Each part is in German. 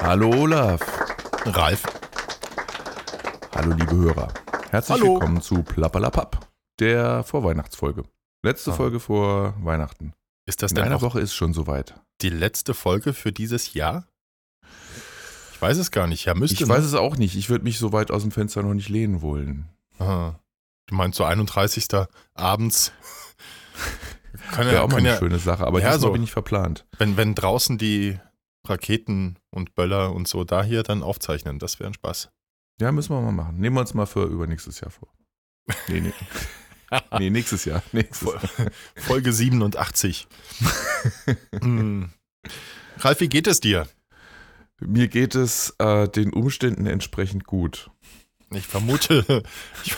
Hallo Olaf. Ralf. Hallo liebe Hörer. Herzlich Hallo. willkommen zu Plappalapapp, der Vorweihnachtsfolge. Letzte Ah. Folge vor Weihnachten. Ist das In denn einer auch Woche ist schon soweit. Die letzte Folge für dieses Jahr? Ich weiß es gar nicht. Ja, müsste. Ich weiß es auch nicht. Ich würde mich so weit aus dem Fenster noch nicht lehnen wollen. Aha. Du meinst so 31. abends? Kann Wäre ja, auch mal eine ja, schöne Sache, aber Ja, so. bin ich verplant. wenn, wenn draußen die Raketen und Böller und so da hier dann aufzeichnen, das wäre ein Spaß. Ja, müssen wir mal machen. Nehmen wir uns mal für übernächstes Jahr vor. Nee, nee. nee, nächstes Jahr. Nächstes Folge 87. Hm. Ralf, wie geht es dir? Mir geht es äh, den Umständen entsprechend gut. Ich vermute, ich,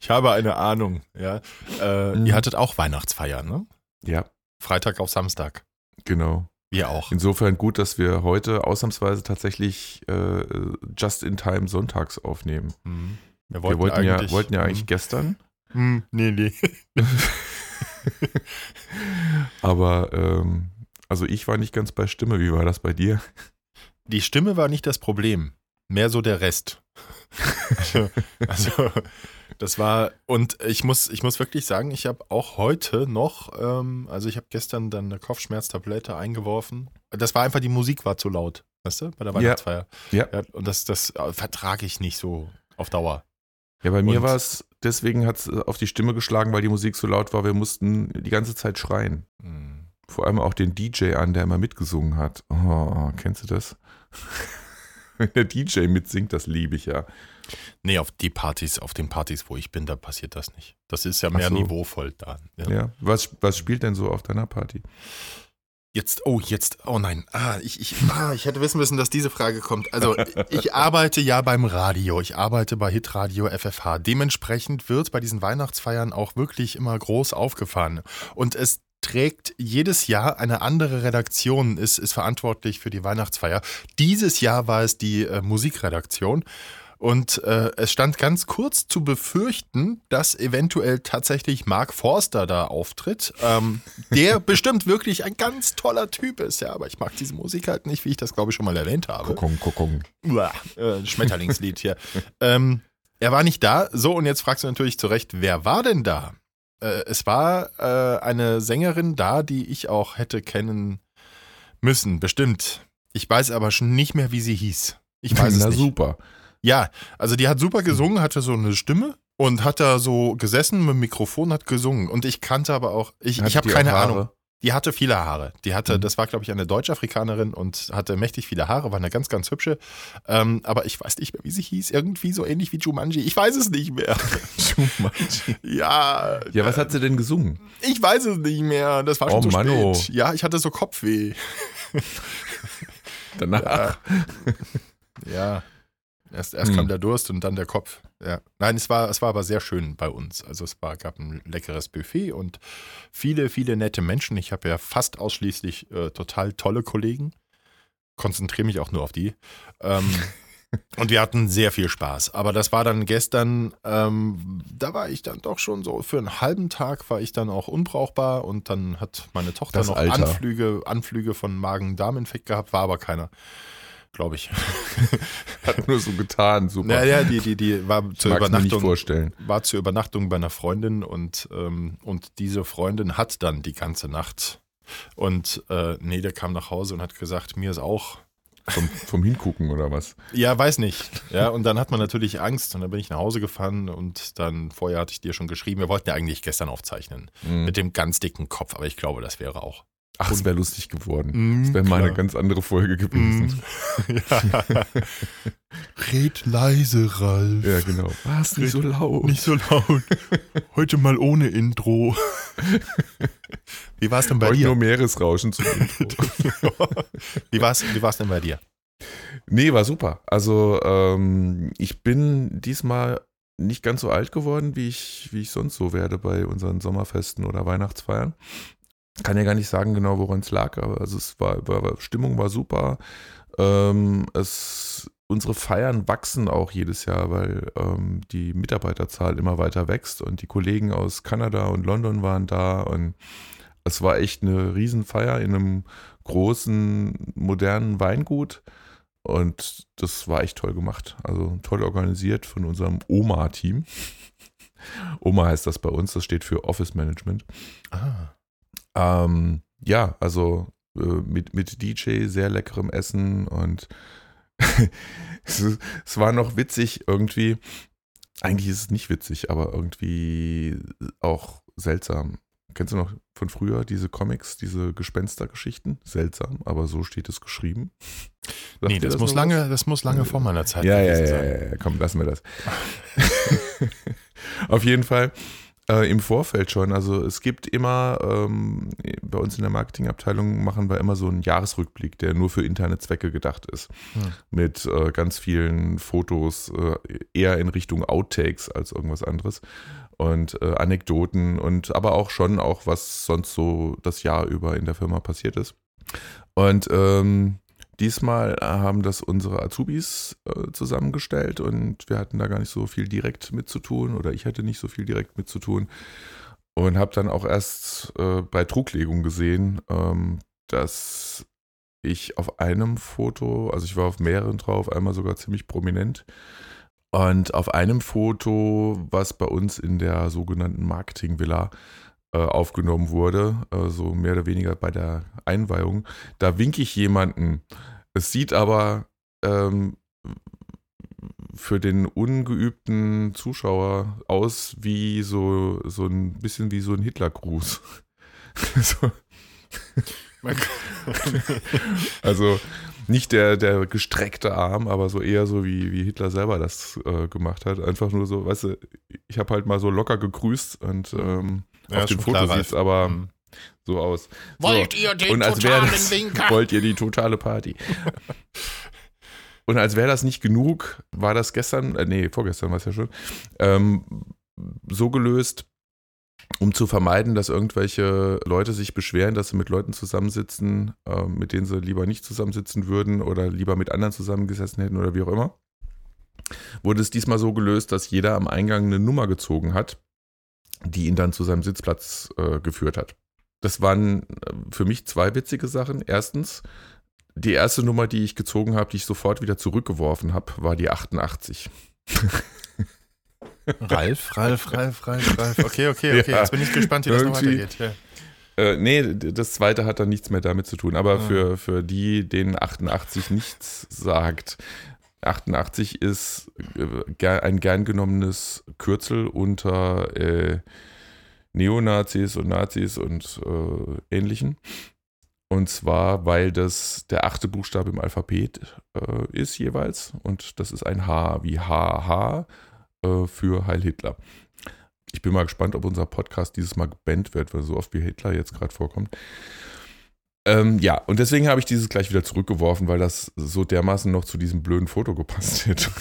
ich habe eine Ahnung. Ja. Äh, Mhm. Ihr hattet auch Weihnachtsfeier, ne? Ja, Freitag auf Samstag. genau. Wir auch. Insofern gut, dass wir heute ausnahmsweise tatsächlich äh, just in time sonntags aufnehmen. Mhm. Wir wollten, ja, wollten ja eigentlich Hm. gestern, Hm, nee, nee. aber ähm, also ich war nicht ganz bei Stimme. Wie war das bei dir? Die Stimme war nicht das Problem. Mehr so der Rest. also, also, das war, und ich muss, ich muss wirklich sagen, ich habe auch heute noch, ähm, also ich habe gestern dann eine Kopfschmerztablette eingeworfen. Das war einfach, die Musik war zu laut, weißt du, bei der Ja. Weihnachtsfeier. Ja. und das, das äh, vertrage ich nicht so auf Dauer. Ja, bei mir war es, deswegen hat es auf die Stimme geschlagen, weil die Musik so laut war. Wir mussten die ganze Zeit schreien. Hm. Vor allem auch den DJ an, der immer mitgesungen hat. Oh, kennst du das? Wenn der DJ mitsingt, das liebe ich ja. Nee, auf die Partys, auf den Partys, wo ich bin, da passiert das nicht. Das ist ja mehr so. niveauvoll da. Ja. Ja. Was, was spielt denn so auf deiner Party? Jetzt, oh, jetzt, oh nein, ah, ich, ich, ah, ich hätte wissen müssen, dass diese Frage kommt. Also, ich arbeite ja beim Radio, ich arbeite bei Hitradio FFH. Dementsprechend wird bei diesen Weihnachtsfeiern auch wirklich immer groß aufgefahren. Und es trägt jedes Jahr eine andere Redaktion, ist, ist verantwortlich für die Weihnachtsfeier. Dieses Jahr war es die äh, Musikredaktion. Und äh, es stand ganz kurz zu befürchten, dass eventuell tatsächlich Mark Forster da auftritt, ähm, der bestimmt wirklich ein ganz toller Typ ist. Ja, aber ich mag diese Musik halt nicht, wie ich das glaube ich schon mal erwähnt habe. Kokong, Kokong. Uah, äh, Schmetterlingslied hier. ähm, er war nicht da. So, und jetzt fragst du natürlich zu Recht, wer war denn da? Äh, es war äh, eine Sängerin da, die ich auch hätte kennen müssen, bestimmt. Ich weiß aber schon nicht mehr, wie sie hieß. Ich weiß Na es nicht. super. Ja, also die hat super gesungen, hatte so eine Stimme und hat da so gesessen mit dem Mikrofon, hat gesungen. Und ich kannte aber auch, ich, ich habe keine? Ahnung. Die hatte viele Haare. Die hatte, Mhm. das war, glaube ich, eine Deutsch-Afrikanerin und hatte mächtig viele Haare, war eine ganz, ganz hübsche. Ähm, aber ich weiß nicht mehr, wie sie hieß. Irgendwie so ähnlich wie Jumanji. Ich weiß es nicht mehr. Jumanji. ja. Ja, was hat sie denn gesungen? Ich weiß es nicht mehr. Das war schon Oh, so Mann, oh. spät. Ja, ich hatte so Kopfweh. Danach. Ja. Erst, erst Hm. kam der Durst und dann der Kopf. Ja. Nein, es war, es war aber sehr schön bei uns. Also es war, gab ein leckeres Buffet und viele, viele nette Menschen. Ich habe ja fast ausschließlich äh, total tolle Kollegen. Konzentriere mich auch nur auf die. Ähm, und wir hatten sehr viel Spaß. Aber das war dann gestern, ähm, da war ich dann doch schon so, für einen halben Tag war ich dann auch unbrauchbar und dann hat meine Tochter Das noch Alter. Anflüge, Anflüge von Magen-Darm-Infekt gehabt, war aber keiner. Glaube ich. Hat nur so getan, super. Naja, die, die, die war zur Mag's Übernachtung, vorstellen. war zur Übernachtung bei einer Freundin und, ähm, und diese Freundin hat dann die ganze Nacht. Und äh, nee, der kam nach Hause und hat gesagt, mir ist auch. Vom, vom Hingucken oder was? Ja, weiß nicht. Ja, und dann hat man natürlich Angst und dann bin ich nach Hause gefahren und dann vorher hatte ich dir schon geschrieben, wir wollten ja eigentlich gestern aufzeichnen. Mhm. Mit dem ganz dicken Kopf, aber ich glaube, das wäre auch. Ach, es wäre lustig geworden. Mhm, Das wäre mal eine ganz andere Folge gewesen. ja. Red leise, Ralf. Ja, genau. Was? Nicht so laut. Nicht so laut. Heute mal ohne Intro. Wie war es denn bei Heute dir? nur Meeresrauschen zum Intro. wie war es wie war's denn bei dir? Nee, war super. Also ähm, ich bin diesmal nicht ganz so alt geworden, wie ich, wie ich sonst so werde bei unseren Sommerfesten oder Weihnachtsfeiern. Kann ja gar nicht sagen genau, woran es lag, aber also es war, war Stimmung war super. Ähm, es, unsere Feiern wachsen auch jedes Jahr, weil ähm, die Mitarbeiterzahl immer weiter wächst und die Kollegen aus Kanada und London waren da und es war echt eine Riesenfeier in einem großen, modernen Weingut. Und das war echt toll gemacht. Also toll organisiert von unserem OMA-Team. OMA heißt das bei uns, das steht für Office Management. Ah. Ähm, ja, also äh, mit, mit DJ, sehr leckerem Essen und es, es war noch witzig irgendwie. Eigentlich ist es nicht witzig, aber irgendwie auch seltsam. Kennst du noch von früher diese Comics, diese Gespenstergeschichten? Seltsam, aber so steht es geschrieben. Sagt nee, das, das muss lange, das muss lange vor meiner Zeit ja, ja, ja, sein. Ja, ja, komm, lassen wir das. Auf jeden Fall äh, im Vorfeld schon. Also es gibt immer, ähm, bei uns in der Marketingabteilung machen wir immer so einen Jahresrückblick, der nur für interne Zwecke gedacht ist. Hm. Mit äh, ganz vielen Fotos, äh, eher in Richtung Outtakes als irgendwas anderes und äh, Anekdoten und aber auch schon auch, was sonst so das Jahr über in der Firma passiert ist. Und ähm, diesmal haben das unsere Azubis äh, zusammengestellt und wir hatten da gar nicht so viel direkt mit zu tun oder ich hatte nicht so viel direkt mit zu tun und habe dann auch erst äh, bei Truglegung gesehen, ähm, dass ich auf einem Foto, also ich war auf mehreren drauf, einmal sogar ziemlich prominent, und auf einem Foto, was bei uns in der sogenannten Marketing-Villa aufgenommen wurde, äh, so mehr oder weniger bei der Einweihung, da winke ich jemanden. Es sieht aber ähm, für den ungeübten Zuschauer aus wie so, so ein bisschen wie so ein Hitlergruß. so. also nicht der, der gestreckte Arm, aber so eher so wie, wie Hitler selber das äh, gemacht hat. Einfach nur so, weißt du, ich habe halt mal so locker gegrüßt und ähm, ja, auf dem Foto sieht es aber mhm. so aus. Wollt so. ihr den und als totalen das, Winker? Wollt ihr die totale Party? und als wäre das nicht genug, war das gestern, äh, nee, vorgestern war es ja schon, ähm, so gelöst, um zu vermeiden, dass irgendwelche Leute sich beschweren, dass sie mit Leuten zusammensitzen, äh, mit denen sie lieber nicht zusammensitzen würden oder lieber mit anderen zusammengesessen hätten oder wie auch immer, wurde es diesmal so gelöst, dass jeder am Eingang eine Nummer gezogen hat, die ihn dann zu seinem Sitzplatz äh, geführt hat. Das waren äh, für mich zwei witzige Sachen. Erstens, die erste Nummer, die ich gezogen habe, die ich sofort wieder zurückgeworfen habe, war die 88. Ralf, Ralf, Ralf, Ralf, Ralf. Okay, okay, okay. Ja, Jetzt bin ich gespannt, wie das noch weitergeht. Ja. Äh, nee, das zweite hat dann nichts mehr damit zu tun. Aber ah. für, für die, denen 88 nichts sagt, 88 ist äh, ein gern genommenes Kürzel unter äh, Neonazis und Nazis und äh, ähnlichen. Und zwar, weil das der achte Buchstabe im Alphabet äh, ist jeweils. Und das ist ein H wie HH äh, für Heil Hitler. Ich bin mal gespannt, ob unser Podcast dieses Mal gebannt wird, weil so oft wie Hitler jetzt gerade vorkommt. Ähm, ja, und deswegen habe ich dieses gleich wieder zurückgeworfen, weil das so dermaßen noch zu diesem blöden Foto gepasst hätte.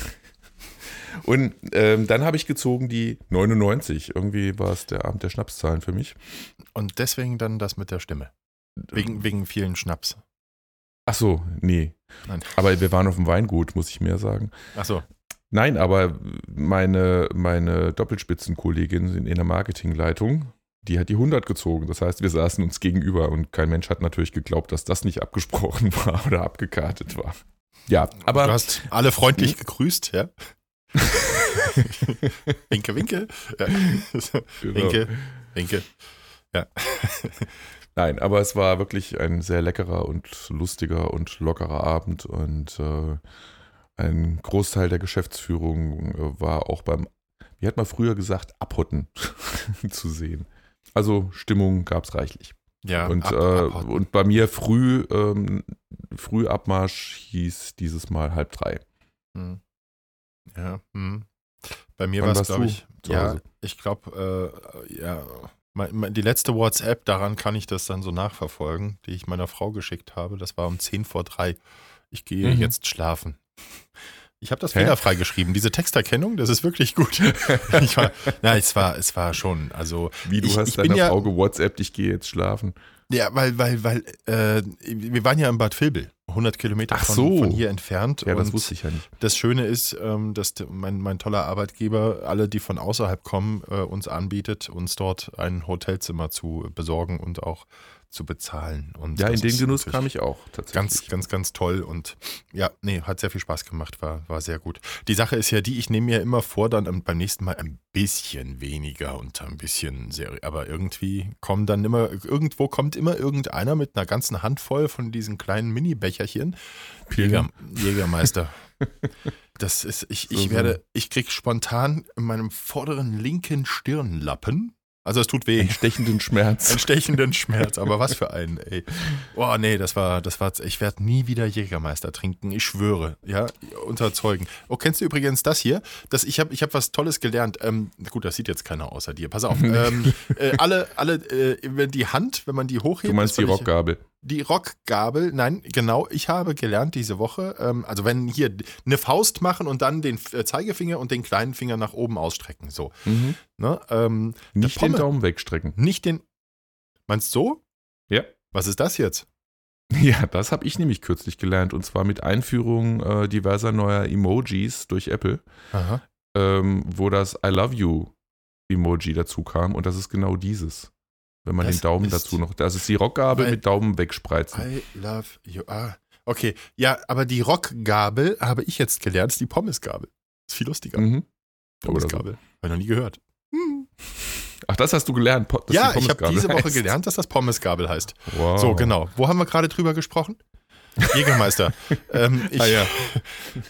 Und ähm, dann habe ich gezogen die 99. Irgendwie war es der Abend der Schnapszahlen für mich. Und deswegen dann das mit der Stimme. Wegen, wegen vielen Schnaps. Ach so, nee. Nein. Aber wir waren auf dem Weingut, muss ich mehr sagen. Ach so. Nein, aber meine, meine Doppelspitzenkollegin in der Marketingleitung, die hat die 100 gezogen. Das heißt, wir saßen uns gegenüber und kein Mensch hat natürlich geglaubt, dass das nicht abgesprochen war oder abgekartet war. Ja, aber. Du hast alle freundlich hm? gegrüßt, ja? winke, winke. Ja. Genau. Winke, winke. Ja. Nein, aber es war wirklich ein sehr leckerer und lustiger und lockerer Abend und äh, ein Großteil der Geschäftsführung äh, war auch beim, wie hat man früher gesagt, Abhotten zu sehen. Also Stimmung gab es reichlich. Ja, und, ab, äh, und bei mir früh, ähm, Frühabmarsch hieß dieses Mal halb drei. Hm. Ja, hm. bei mir war es, glaube ich, ja, ich glaube, äh, ja, die letzte WhatsApp, daran kann ich das dann so nachverfolgen, die ich meiner Frau geschickt habe. Das war um 10 vor drei. Ich gehe mhm. jetzt schlafen. Ich habe das fehlerfrei geschrieben. Diese Texterkennung, das ist wirklich gut. ich war, na, es war, es war schon, also. Wie du ich, hast ich deiner bin ja, Frau gewhatsappt, ich gehe jetzt schlafen. Ja, weil, weil, weil, äh, wir waren ja in Bad Vilbel, 100 Kilometer von, so. von hier entfernt. Ja, das wusste ich ja nicht. das Schöne ist, ähm, dass mein, mein toller Arbeitgeber alle, die von außerhalb kommen, äh, uns anbietet, uns dort ein Hotelzimmer zu besorgen und auch zu bezahlen. Und Ja, in den Genuss kam ich auch tatsächlich. Ganz, ganz, ganz toll und ja, nee, hat sehr viel Spaß gemacht, war, war sehr gut. Die Sache ist ja die, ich nehme mir immer vor, dann beim nächsten Mal ein bisschen weniger und ein bisschen sehr, aber irgendwie kommen dann immer, irgendwo kommt immer irgendeiner mit einer ganzen Handvoll von diesen kleinen Mini-Becherchen. Jäger, Jägermeister. Das ist, ich, ich werde, ich krieg spontan in meinem vorderen linken Stirnlappen, also es tut weh. einen stechenden Schmerz. Einen stechenden Schmerz, aber was für einen, ey. Boah, nee, das war, das war, ich werde nie wieder Jägermeister trinken, ich schwöre, ja, unter Zeugen. Oh, kennst du übrigens das hier? Das, ich habe ich hab was Tolles gelernt. Ähm, gut, das sieht jetzt keiner außer dir, pass auf. ähm, äh, alle, alle, äh, wenn die Hand, wenn man die hochhebt. Du meinst die Rockgabel. Die Rockgabel, nein, genau, ich habe gelernt diese Woche, ähm, also wenn hier eine Faust machen und dann den äh, Zeigefinger und den kleinen Finger nach oben ausstrecken, so. Mhm. Ne? Ähm, Nicht den Pomme- Daumen wegstrecken. Nicht den. Meinst du so? Ja. Was ist das jetzt? Ja, das habe ich nämlich kürzlich gelernt. Und zwar mit Einführung äh, diverser neuer Emojis durch Apple, ähm, wo das I love you Emoji dazu kam. Und das ist genau dieses. Wenn man Das den Daumen dazu noch. Das ist die Rockgabel mit Daumen wegspreizen. I love you. Ah, okay. Ja, aber die Rockgabel habe ich jetzt gelernt, ist die Pommesgabel. Ist viel lustiger. Mhm. Oder so. Pommesgabel. Habe ich noch nie gehört. Hm. Ach, das hast du gelernt. Dass Ja, ich habe Pommesgabel diese Woche heißt. gelernt, dass das Pommesgabel heißt. Wow. So, genau. Wo haben wir gerade drüber gesprochen? Jägermeister. ähm, ich, Ah, ja.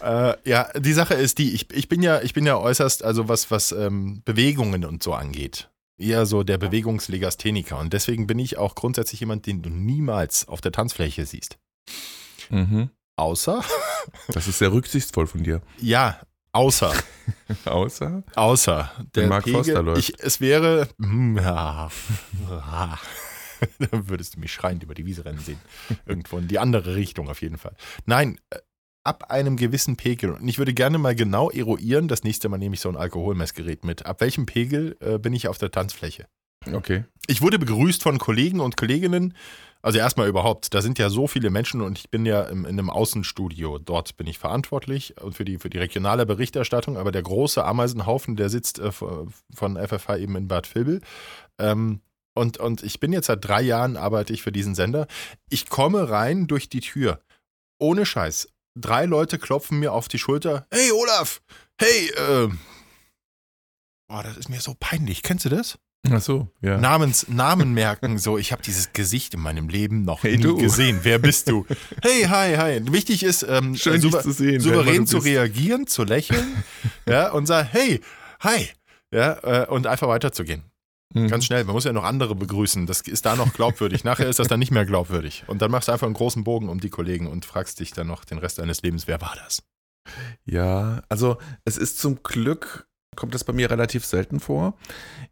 Äh, ja, die Sache ist die, ich, ich bin ja, ich bin ja äußerst, also was, was ähm, Bewegungen und so angeht, eher so der Bewegungslegastheniker. Und deswegen bin ich auch grundsätzlich jemand, den du niemals auf der Tanzfläche siehst. Mhm. Außer, Das ist sehr rücksichtsvoll von dir. ja, außer, Außer. außer Wenn Mark Forster läuft. Ich, es wäre, hm, ja, ah. dann würdest du mich schreiend über die Wiese rennen sehen. Irgendwo in die andere Richtung auf jeden Fall. Nein, äh, ab einem gewissen Pegel. Und ich würde gerne mal genau eruieren, das nächste Mal nehme ich so ein Alkoholmessgerät mit. Ab welchem Pegel äh, bin ich auf der Tanzfläche? Okay. Ich wurde begrüßt von Kollegen und Kolleginnen. Also erstmal überhaupt, da sind ja so viele Menschen und ich bin ja im, in einem Außenstudio. Dort bin ich verantwortlich und für die, für die regionale Berichterstattung. Aber der große Ameisenhaufen, der sitzt äh, von FFH eben in Bad Vilbel. Ähm, und, und ich bin jetzt seit drei Jahren, arbeite ich für diesen Sender. Ich komme rein durch die Tür. Ohne Scheiß. Drei Leute klopfen mir auf die Schulter. Hey Olaf! Hey, ähm. Boah, das ist mir so peinlich. Kennst du das? Ach so, ja. Namens, Namen merken. So, ich habe dieses Gesicht in meinem Leben noch Hey, nie du. gesehen. Wer bist du? Hey, hi, hi. Wichtig ist, ähm, Schön, souver- zu sehen. souverän zu reagieren, zu lächeln, ja, und sagen, hey, hi, ja, äh, und einfach weiterzugehen. Mhm. Ganz schnell. Man muss ja noch andere begrüßen. Das ist da noch glaubwürdig. Nachher ist das dann nicht mehr glaubwürdig. Und dann machst du einfach einen großen Bogen um die Kollegen und fragst dich dann noch den Rest deines Lebens, wer war das? Ja, also es ist zum Glück, kommt das bei mir relativ selten vor.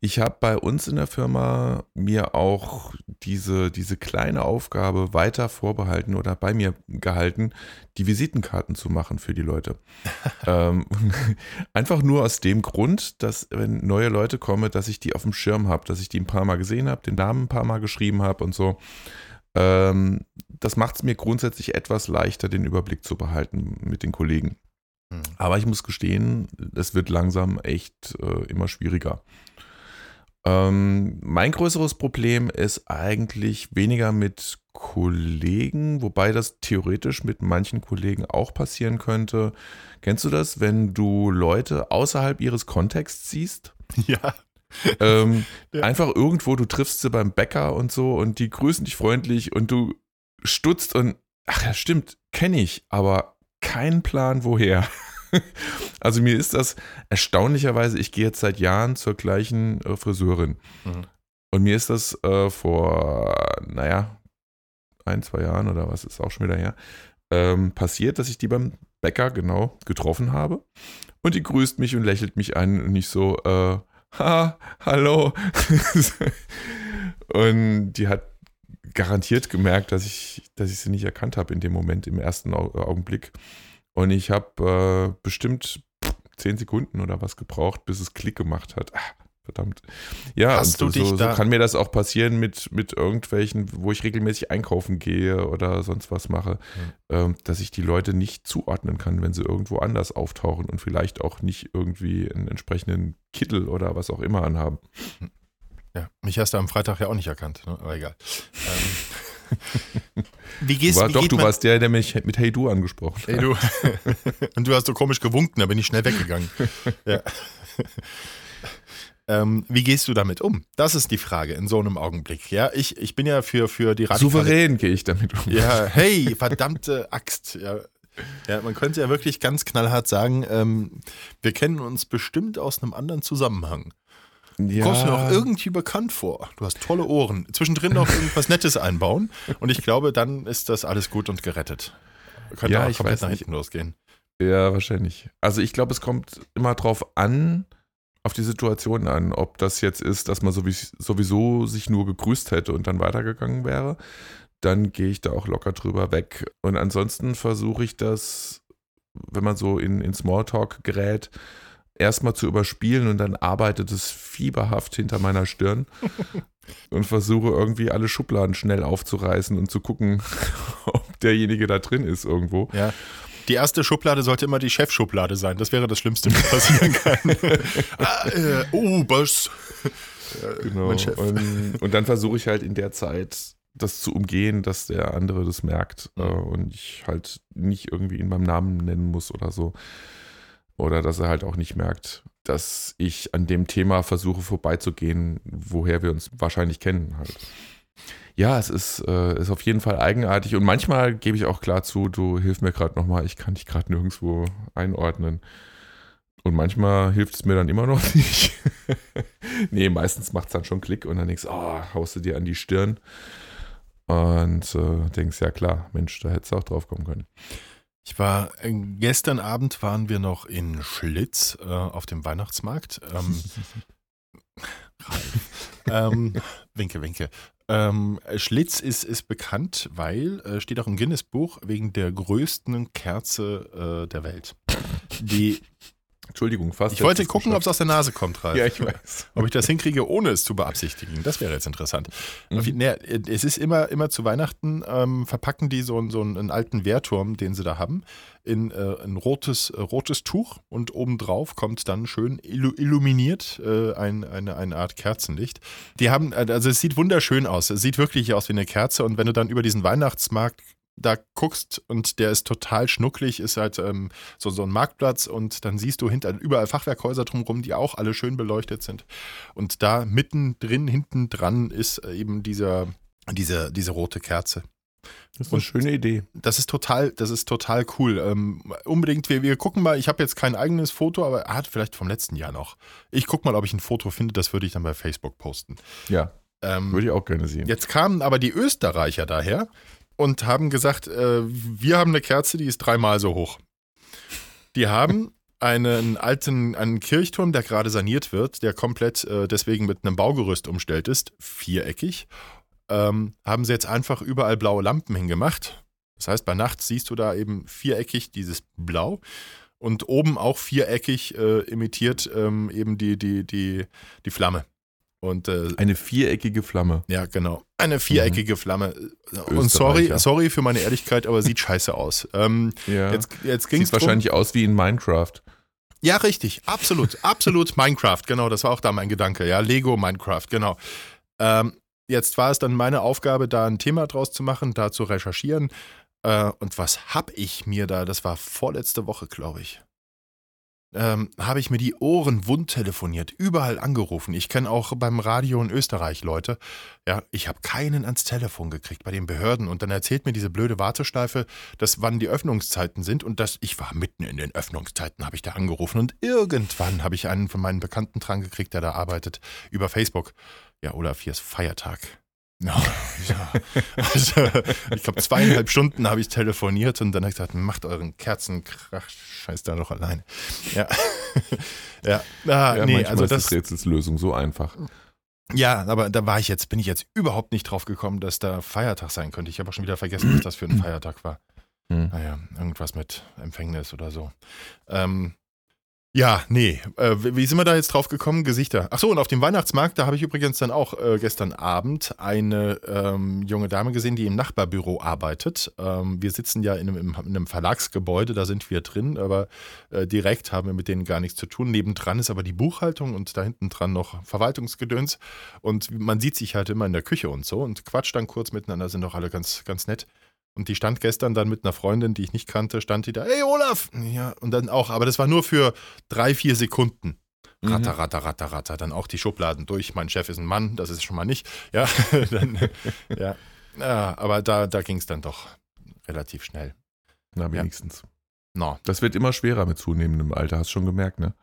Ich habe bei uns in der Firma mir auch diese, diese kleine Aufgabe weiter vorbehalten oder bei mir gehalten, die Visitenkarten zu machen für die Leute. ähm, einfach nur aus dem Grund, dass wenn neue Leute kommen, dass ich die auf dem Schirm habe, dass ich die ein paar Mal gesehen habe, den Namen ein paar Mal geschrieben habe und so. Ähm, das macht es mir grundsätzlich etwas leichter, den Überblick zu behalten mit den Kollegen. Hm. Aber ich muss gestehen, es wird langsam echt äh, immer schwieriger. Ähm, mein größeres Problem ist eigentlich weniger mit Kollegen, wobei das theoretisch mit manchen Kollegen auch passieren könnte. Kennst du das, wenn du Leute außerhalb ihres Kontexts siehst? Ja. ähm, Ja. Einfach irgendwo, du triffst sie beim Bäcker und so und die grüßen dich freundlich und du stutzt und, ach ja, stimmt, kenne ich, aber keinen Plan woher. also mir ist das erstaunlicherweise, ich gehe jetzt seit Jahren zur gleichen äh, Friseurin Mhm. und mir ist das äh, vor, naja, ein, zwei Jahren oder was ist auch schon wieder her, ähm, passiert, dass ich die beim Bäcker genau getroffen habe und die grüßt mich und lächelt mich an und ich so, äh, ha, hallo. und die hat garantiert gemerkt, dass ich, dass ich sie nicht erkannt habe in dem Moment, im ersten Au- Augenblick. Und ich habe äh, bestimmt zehn Sekunden oder was gebraucht, bis es Klick gemacht hat. Ah, verdammt. Ja, Hast du dich so, so da- kann mir das auch passieren mit, mit irgendwelchen, wo ich regelmäßig einkaufen gehe oder sonst was mache, ähm, dass ich die Leute nicht zuordnen kann, wenn sie irgendwo anders auftauchen und vielleicht auch nicht irgendwie einen entsprechenden Kittel oder was auch immer anhaben. Ja, mich hast du am Freitag ja auch nicht erkannt, ne? aber egal. Ähm, wie gehst Du war, wie doch, geht du man, warst der, der mich mit Hey Du angesprochen hat. Ey, du. Und du hast so komisch gewunken, da bin ich schnell weggegangen. Ja. Ähm, wie gehst du damit um? Das ist die Frage in so einem Augenblick. Ja, ich, ich bin ja für, für die radikale Souverän gehe ich damit um. Ja, hey, verdammte Axt. Ja. ja, man könnte ja wirklich ganz knallhart sagen, ähm, wir kennen uns bestimmt aus einem anderen Zusammenhang. Du kommst mir auch irgendwie bekannt vor. Du hast tolle Ohren. Zwischendrin noch irgendwas Nettes einbauen. Und ich glaube, dann ist das alles gut und gerettet. Könnte Ja, auch komplett nach nicht. hinten losgehen. Ja, wahrscheinlich. Also ich glaube, es kommt immer drauf an, auf die Situation an, ob das jetzt ist, dass man sowieso, sowieso sich nur gegrüßt hätte und dann weitergegangen wäre. Dann gehe ich da auch locker drüber weg. Und ansonsten versuche ich das, wenn man so in, in Smalltalk gerät, erstmal zu überspielen und dann arbeitet es fieberhaft hinter meiner Stirn und versuche irgendwie alle Schubladen schnell aufzureißen und zu gucken, ob derjenige da drin ist irgendwo. Ja. Die erste Schublade sollte immer die Chefschublade sein. Das wäre das Schlimmste, was passieren kann. ah, äh, oh, Boss. Genau. Mein Chef. Und, und dann versuche ich halt in der Zeit das zu umgehen, dass der andere das merkt äh, und ich halt nicht irgendwie ihn beim Namen nennen muss oder so. Oder dass er halt auch nicht merkt, dass ich an dem Thema versuche vorbeizugehen, woher wir uns wahrscheinlich kennen halt. Ja, es ist, äh, ist auf jeden Fall eigenartig und manchmal gebe ich auch klar zu, du hilf mir gerade nochmal, ich kann dich gerade nirgendwo einordnen. Und manchmal hilft es mir dann immer noch nicht. nee, meistens macht es dann schon Klick und dann denkst du, oh, haust du dir an die Stirn. Und äh, denkst, ja klar, Mensch, da hättest du auch drauf kommen können. Ich war, äh, gestern Abend waren wir noch in Schlitz äh, auf dem Weihnachtsmarkt. Ähm, ähm, winke, winke. Ähm, Schlitz ist, ist bekannt, weil, äh, steht auch im Guinness-Buch, wegen der größten Kerze äh, der Welt. Die, Entschuldigung, fast. ich wollte gucken, ob es aus der Nase kommt, Ralf. Ja, ich weiß. Ob ich das hinkriege, ohne es zu beabsichtigen. Das wäre jetzt interessant. Mhm. Nee, es ist immer, immer zu Weihnachten, ähm, verpacken die so, einen- so einen alten Wehrturm, den sie da haben, in äh, ein rotes, äh, rotes Tuch und obendrauf kommt dann schön illu illuminiert äh, ein, eine, eine Art Kerzenlicht. Die haben, also es sieht wunderschön aus. Es sieht wirklich aus wie eine Kerze und wenn du dann über diesen Weihnachtsmarkt da guckst und der ist total schnucklig, ist halt ähm, so, so ein Marktplatz und dann siehst du hinter überall Fachwerkhäuser drumherum, die auch alle schön beleuchtet sind. Und da mittendrin, hinten dran ist äh, eben dieser, diese, diese rote Kerze. Das ist eine schöne Idee. Das ist total, das ist total cool. Ähm, unbedingt, wir, wir gucken mal, ich habe jetzt kein eigenes Foto, aber er hat vielleicht vom letzten Jahr noch. Ich gucke mal, ob ich ein Foto finde, das würde ich dann bei Facebook posten. Ja, Ähm, würde ich auch gerne sehen. Jetzt kamen aber die Österreicher daher und haben gesagt, äh, wir haben eine Kerze, die ist dreimal so hoch. Die haben einen alten einen Kirchturm, der gerade saniert wird, der komplett äh, deswegen mit einem Baugerüst umstellt ist, viereckig. Ähm, haben sie jetzt einfach überall blaue Lampen hingemacht. Das heißt, bei Nacht siehst du da eben viereckig dieses Blau und oben auch viereckig äh, imitiert ähm, eben die, die, die, die Flamme. Und äh, Eine viereckige Flamme. ja, genau. Eine viereckige Flamme. Und sorry, sorry für meine Ehrlichkeit, aber sieht scheiße aus. Ähm, Ja. Jetzt, jetzt ging es Sieht wahrscheinlich aus wie in Minecraft. Ja, richtig. Absolut. Absolut Minecraft. Genau, das war auch da mein Gedanke. Ja, Lego Minecraft, genau. Ähm, jetzt war es dann meine Aufgabe, da ein Thema draus zu machen, da zu recherchieren. Äh, und was hab ich mir da, das war vorletzte Woche, glaube ich. Ähm, habe ich mir die Ohren wund telefoniert, überall angerufen. Ich kenne auch beim Radio in Österreich Leute. Ja, ich habe keinen ans Telefon gekriegt bei den Behörden. Und dann erzählt mir diese blöde Warteschleife, dass wann die Öffnungszeiten sind. Und dass ich war mitten in den Öffnungszeiten, habe ich da angerufen. Und irgendwann habe ich einen von meinen Bekannten dran gekriegt, der da arbeitet, über Facebook. Ja, Olaf, hier ist Feiertag. No, ja. Also, ich glaube, zweieinhalb Stunden habe ich telefoniert und dann habe ich gesagt, macht euren Kerzenkrach, scheiß da doch allein. Ja. ja, ah, Ja, nee, also ist das, Rätselslösung so einfach. ja, aber da war ich jetzt, bin ich jetzt überhaupt nicht drauf gekommen, dass da Feiertag sein könnte. Ich habe auch schon wieder vergessen, was das für ein Feiertag war. Hm. Naja, irgendwas mit Empfängnis oder so. Ähm, ja, nee. Äh, wie sind wir da jetzt drauf gekommen? Gesichter. Ach so, und auf dem Weihnachtsmarkt, da habe ich übrigens dann auch äh, gestern Abend eine ähm, junge Dame gesehen, die im Nachbarbüro arbeitet. Ähm, wir sitzen ja in einem, in einem, Verlagsgebäude, da sind wir drin, aber äh, direkt haben wir mit denen gar nichts zu tun. Nebendran ist aber die Buchhaltung und da hinten dran noch Verwaltungsgedöns. Und man sieht sich halt immer in der Küche und so und quatscht dann kurz miteinander, sind doch alle ganz, ganz nett. Und die stand gestern dann mit einer Freundin, die ich nicht kannte, stand die da, hey Olaf! Ja, und dann auch, aber das war nur für drei, vier Sekunden. Ratter, mhm. ratter, ratter, ratter. Dann auch die Schubladen durch. Mein Chef ist ein Mann, das ist schon mal nicht. Ja, dann, ja. ja aber da, da ging es dann doch relativ schnell. Na, wenigstens. Ja. No. Das wird immer schwerer mit zunehmendem Alter, hast du schon gemerkt, ne?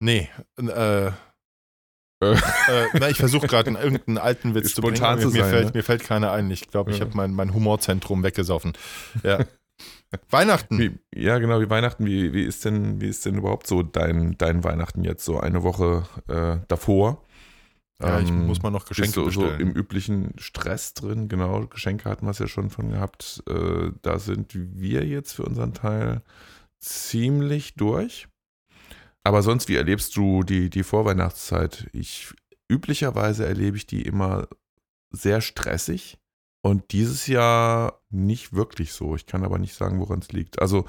Nee, äh, äh, na, ich versuche gerade irgendeinen alten Witz zu bringen. Zu mir, sein, fällt, ne? mir fällt keiner ein. Ich glaube, ich ja. habe mein, mein Humorzentrum weggesoffen. Ja. Weihnachten. Wie, ja, genau, wie Weihnachten. Wie, wie, ist denn, wie ist denn überhaupt so dein, dein Weihnachten jetzt, so eine Woche äh, davor? Ja, ich ähm, muss mal noch Geschenke du bestellen. so im üblichen Stress drin, genau. Geschenke hatten wir es ja schon von gehabt. Äh, da sind wir jetzt für unseren Teil ziemlich durch. Aber sonst, wie erlebst du die, die Vorweihnachtszeit? Ich, üblicherweise erlebe ich die immer sehr stressig und dieses Jahr nicht wirklich so. Ich kann aber nicht sagen, woran es liegt. Also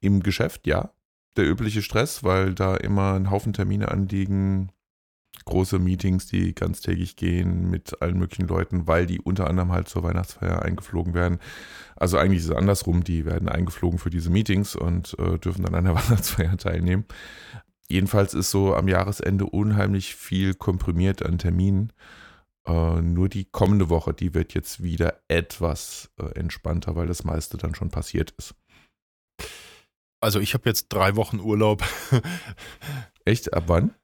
im Geschäft ja, der übliche Stress, weil da immer ein Haufen Termine anliegen, große Meetings, die ganztägig gehen mit allen möglichen Leuten, weil die unter anderem halt zur Weihnachtsfeier eingeflogen werden. Also eigentlich ist es andersrum, die werden eingeflogen für diese Meetings und äh, dürfen dann an der Weihnachtsfeier teilnehmen. Jedenfalls ist so am Jahresende unheimlich viel komprimiert an Terminen. Äh, nur die kommende Woche, die wird jetzt wieder etwas äh, entspannter, weil das meiste dann schon passiert ist. Also ich habe jetzt drei Wochen Urlaub. Echt? Ab wann?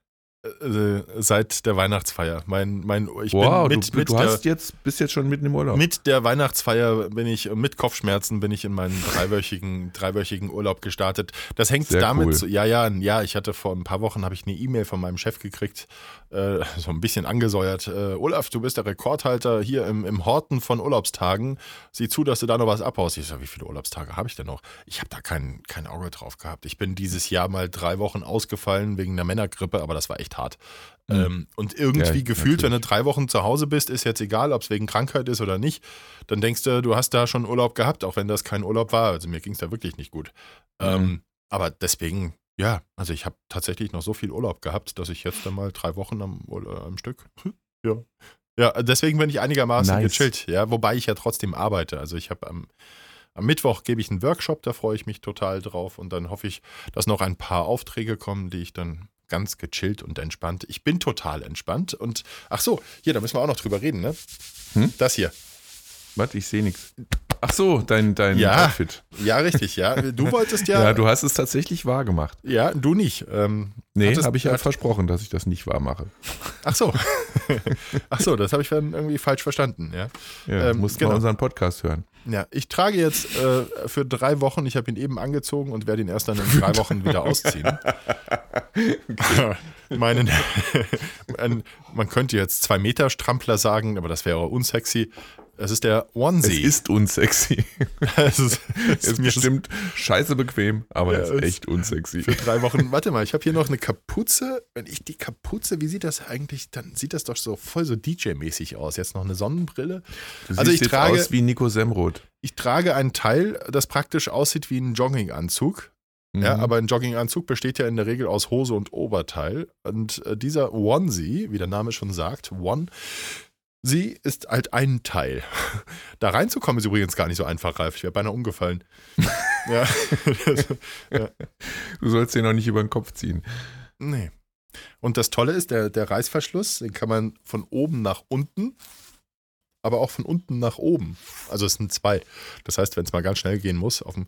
Äh, seit der Weihnachtsfeier. Mein, mein, ich wow, bin mit, du, mit du hast der, jetzt, bist jetzt schon mitten im Urlaub. Mit der Weihnachtsfeier bin ich, mit Kopfschmerzen bin ich in meinen dreiwöchigen, dreiwöchigen Urlaub gestartet. Das hängt Sehr damit, cool. ja, ja, ja, ich hatte vor ein paar Wochen, habe ich eine E-Mail von meinem Chef gekriegt, äh, so ein bisschen angesäuert. Äh, Olaf, du bist der Rekordhalter hier im, im Horten von Urlaubstagen. Sieh zu, dass du da noch was abhaust. Ich so, wie viele Urlaubstage habe ich denn noch? Ich habe da kein, kein Auge drauf gehabt. Ich bin dieses Jahr mal drei Wochen ausgefallen wegen der Männergrippe, aber das war echt hart. Mhm. Ähm, und irgendwie ja, gefühlt, natürlich. wenn du drei Wochen zu Hause bist, ist jetzt egal, ob es wegen Krankheit ist oder nicht, dann denkst du, du hast da schon Urlaub gehabt, auch wenn das kein Urlaub war. Also mir ging es da wirklich nicht gut. Mhm. Ähm, aber deswegen, ja, also ich habe tatsächlich noch so viel Urlaub gehabt, dass ich jetzt dann mal drei Wochen am, äh, am Stück, ja. Ja, deswegen bin ich einigermaßen nice. gechillt, ja, wobei ich ja trotzdem arbeite. Also ich habe am, am Mittwoch gebe ich einen Workshop, da freue ich mich total drauf und dann hoffe ich, dass noch ein paar Aufträge kommen, die ich dann ganz gechillt und entspannt. Ich bin total entspannt und ach so, hier, da müssen wir auch noch drüber reden, ne? Hm? Das hier. Was? Ich sehe nichts. Ach so, dein, dein ja, Outfit. Ja, richtig, ja. Du wolltest ja. ja, du hast es tatsächlich wahr gemacht. Ja, du nicht. Ähm, nee, habe ich ja versprochen, dass ich das nicht wahr mache. Ach so. Ach so, das habe ich dann irgendwie falsch verstanden, ja. Ja, ähm, musst genau. mal unseren Podcast hören. Ja, ich trage jetzt äh, für drei Wochen, ich habe ihn eben angezogen und werde ihn erst dann in drei Wochen wieder ausziehen. Meinen, man könnte jetzt zwei Meter Strampler sagen, aber das wäre unsexy. Es ist der Onesie. Es ist unsexy. es ist, es ist bestimmt scheiße bequem, aber ja, es ist echt unsexy. Für drei Wochen. Warte mal, ich habe hier noch eine Kapuze. Wenn ich die Kapuze, wie sieht das eigentlich? Dann sieht das doch so voll so DJ-mäßig aus. Jetzt noch eine Sonnenbrille. Du also ich trage aus wie Nico Semroth. Ich trage ein Teil, das praktisch aussieht wie ein Jogginganzug. Mhm. Ja, aber ein Jogginganzug besteht ja in der Regel aus Hose und Oberteil. Und äh, dieser Onesie, wie der Name schon sagt, One, Sie ist halt ein Teil. Da reinzukommen ist übrigens gar nicht so einfach, Ralf. Ich wäre beinahe umgefallen. ja. ja. Du sollst den noch nicht über den Kopf ziehen. Nee. Und das Tolle ist, der, der Reißverschluss, den kann man von oben nach unten, aber auch von unten nach oben. Also es sind zwei. Das heißt, wenn es mal ganz schnell gehen muss, auf dem.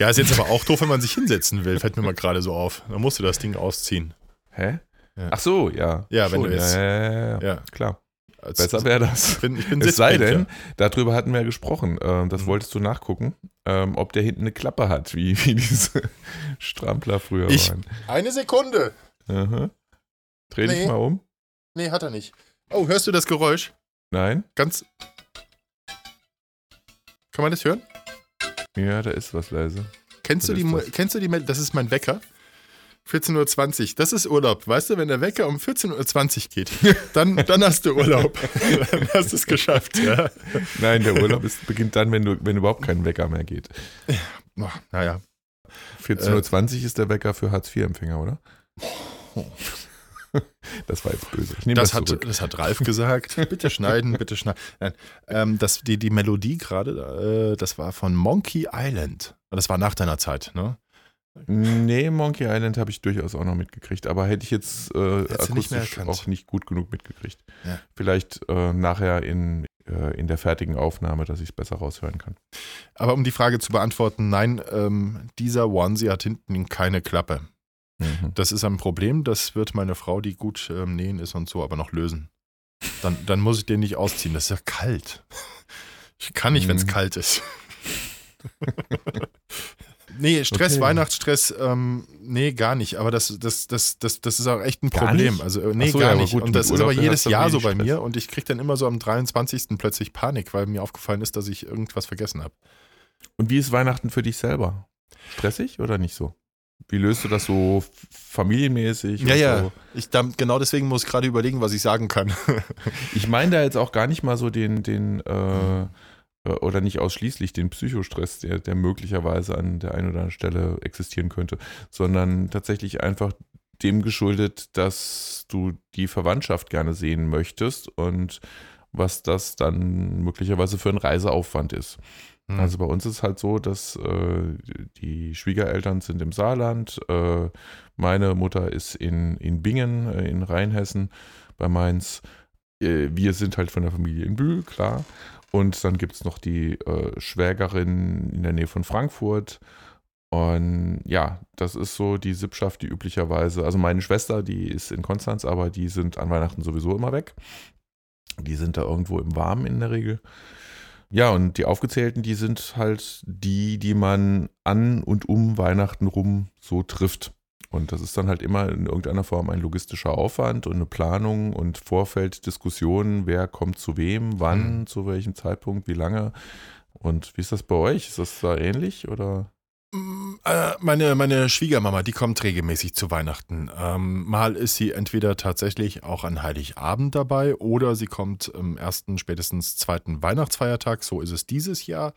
Ja, ist jetzt aber auch doof, wenn man sich hinsetzen will, fällt mir mal gerade so auf. Dann musst du das Ding ausziehen. Hä? Ja. Ach so, ja. Ja, wenn Schon. du jetzt. Ja, ja, ja, ja. Klar. Besser wäre das. Ich bin, ich bin es sei denn, darüber hatten wir ja gesprochen, äh, das mhm. wolltest du nachgucken, ähm, ob der hinten eine Klappe hat, wie, wie diese Strampler früher ich, waren. Eine Sekunde. Aha. Dreh nee. dich mal um. Nee, hat er nicht. Oh, hörst du das Geräusch? Nein. Ganz. Kann man das hören? Ja, da ist was leise. Kennst du, die, das? kennst du die Meldung? Das ist mein Wecker. 14.20 Uhr, das ist Urlaub. Weißt du, wenn der Wecker um 14.20 Uhr geht, dann, dann hast du Urlaub. dann hast du es geschafft. Ja. Nein, der Urlaub ist, beginnt dann, wenn, du, wenn überhaupt kein Wecker mehr geht. Oh, naja. 14.20 Uhr ist der Wecker für Hartz-IV-Empfänger, oder? Das war jetzt böse. Das, Das hat, das hat Ralf gesagt. Bitte schneiden, bitte schneiden. Nein, ähm, das, die, die Melodie gerade, äh, das war von Monkey Island. Das war nach deiner Zeit, ne? Nee, Monkey Island habe ich durchaus auch noch mitgekriegt, aber hätte ich jetzt äh, nicht akustisch erkannt. auch nicht gut genug mitgekriegt. Ja. Vielleicht äh, nachher in, äh, in der fertigen Aufnahme, dass ich es besser raushören kann. Aber um die Frage zu beantworten, nein, ähm, dieser Onesie hat hinten keine Klappe. Mhm. Das ist ein Problem, das wird meine Frau, die gut ähm, nähen ist und so, aber noch lösen. Dann, dann muss ich den nicht ausziehen, das ist ja kalt. Ich kann nicht, wenn es Mhm. kalt ist. nee, Stress, Okay. Weihnachtsstress, ähm, nee, gar nicht. Aber das, das, das, das, das ist auch echt ein Gar Problem. nicht? Also, nee, so, gar ja, nicht. gut, und das ist aber jedes Jahr so wenig bei Stress. mir und ich kriege dann immer so am 23. plötzlich Panik, weil mir aufgefallen ist, dass ich irgendwas vergessen habe. Und wie ist Weihnachten für dich selber? Stressig oder nicht so? Wie löst du das so familienmäßig? Ja, ja. So? Ich, da, genau deswegen muss ich gerade überlegen, was ich sagen kann. Ich meine da jetzt auch gar nicht mal so den, den äh, oder nicht ausschließlich den Psychostress, der, der möglicherweise an der einen oder anderen Stelle existieren könnte, sondern tatsächlich einfach dem geschuldet, dass du die Verwandtschaft gerne sehen möchtest und was das dann möglicherweise für ein Reiseaufwand ist. Hm. Also bei uns ist halt so, dass äh, die Schwiegereltern sind im Saarland, äh, meine Mutter ist in, in Bingen, äh, in Rheinhessen, bei Mainz. Äh, wir sind halt von der Familie in Bühl, klar. Und dann gibt es noch die äh, Schwägerin in der Nähe von Frankfurt. Und ja, das ist so die Sippschaft, die üblicherweise, also meine Schwester, die ist in Konstanz, aber die sind an Weihnachten sowieso immer weg. Die sind da irgendwo im Warmen in der Regel. Ja, und die aufgezählten, die sind halt die, die man an und um Weihnachten rum so trifft. Und das ist dann halt immer in irgendeiner Form ein logistischer Aufwand und eine Planung und Vorfelddiskussionen, wer kommt zu wem, wann, Mhm. zu welchem Zeitpunkt, wie lange. Und wie ist das bei euch? Ist das da ähnlich oder? Mm, äh, Meine, meine Schwiegermama, die kommt regelmäßig zu Weihnachten. Ähm, mal ist sie entweder tatsächlich auch an Heiligabend dabei oder sie kommt am ersten, spätestens zweiten Weihnachtsfeiertag. So ist es dieses Jahr.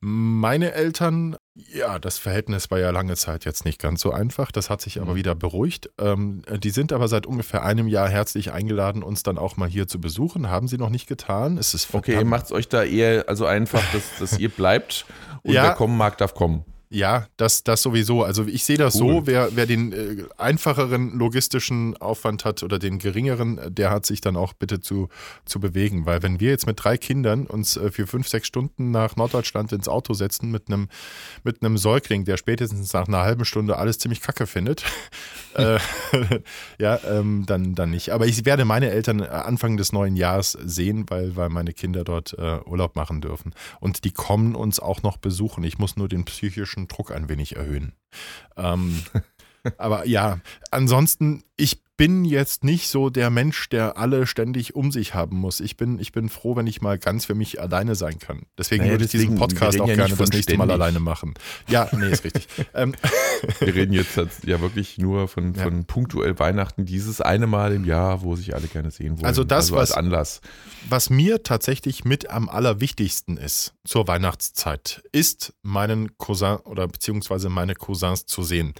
Meine Eltern, ja, das Verhältnis war ja lange Zeit jetzt nicht ganz so einfach. Das hat sich aber Mhm. wieder beruhigt. Ähm, die sind aber seit ungefähr einem Jahr herzlich eingeladen, uns dann auch mal hier zu besuchen. Haben sie noch nicht getan. Es ist Okay, verdammt- macht es euch da eher also einfach, dass, dass ihr bleibt und Ja. wer kommen mag, darf kommen. Ja, das, das sowieso. Also ich sehe das Cool. so, wer, wer den äh, einfacheren logistischen Aufwand hat oder den geringeren, der hat sich dann auch bitte zu, zu bewegen. Weil wenn wir jetzt mit drei Kindern uns äh, für fünf, sechs Stunden nach Norddeutschland ins Auto setzen mit einem mit einem Säugling, der spätestens nach einer halben Stunde alles ziemlich kacke findet, äh, ja, ähm, dann, dann nicht. Aber ich werde meine Eltern äh, Anfang des neuen Jahres sehen, weil, weil meine Kinder dort äh, Urlaub machen dürfen. Und die kommen uns auch noch besuchen. Ich muss nur den psychischen Druck ein wenig erhöhen. Ähm, aber ja, ansonsten, ich bin jetzt nicht so der Mensch, der alle ständig um sich haben muss. Ich bin, ich bin froh, wenn ich mal ganz für mich alleine sein kann. Deswegen Naja, würde ich diesen Podcast auch ja gerne nicht das nächste Mal alleine machen. Ja, nee, ist richtig. ähm, Wir reden jetzt halt ja wirklich nur von, Ja. von punktuell Weihnachten, dieses eine Mal im Jahr, wo sich alle gerne sehen wollen. Also das, als was- Anlass. Was mir tatsächlich mit am allerwichtigsten ist zur Weihnachtszeit, ist meinen Cousin oder beziehungsweise meine Cousins zu sehen.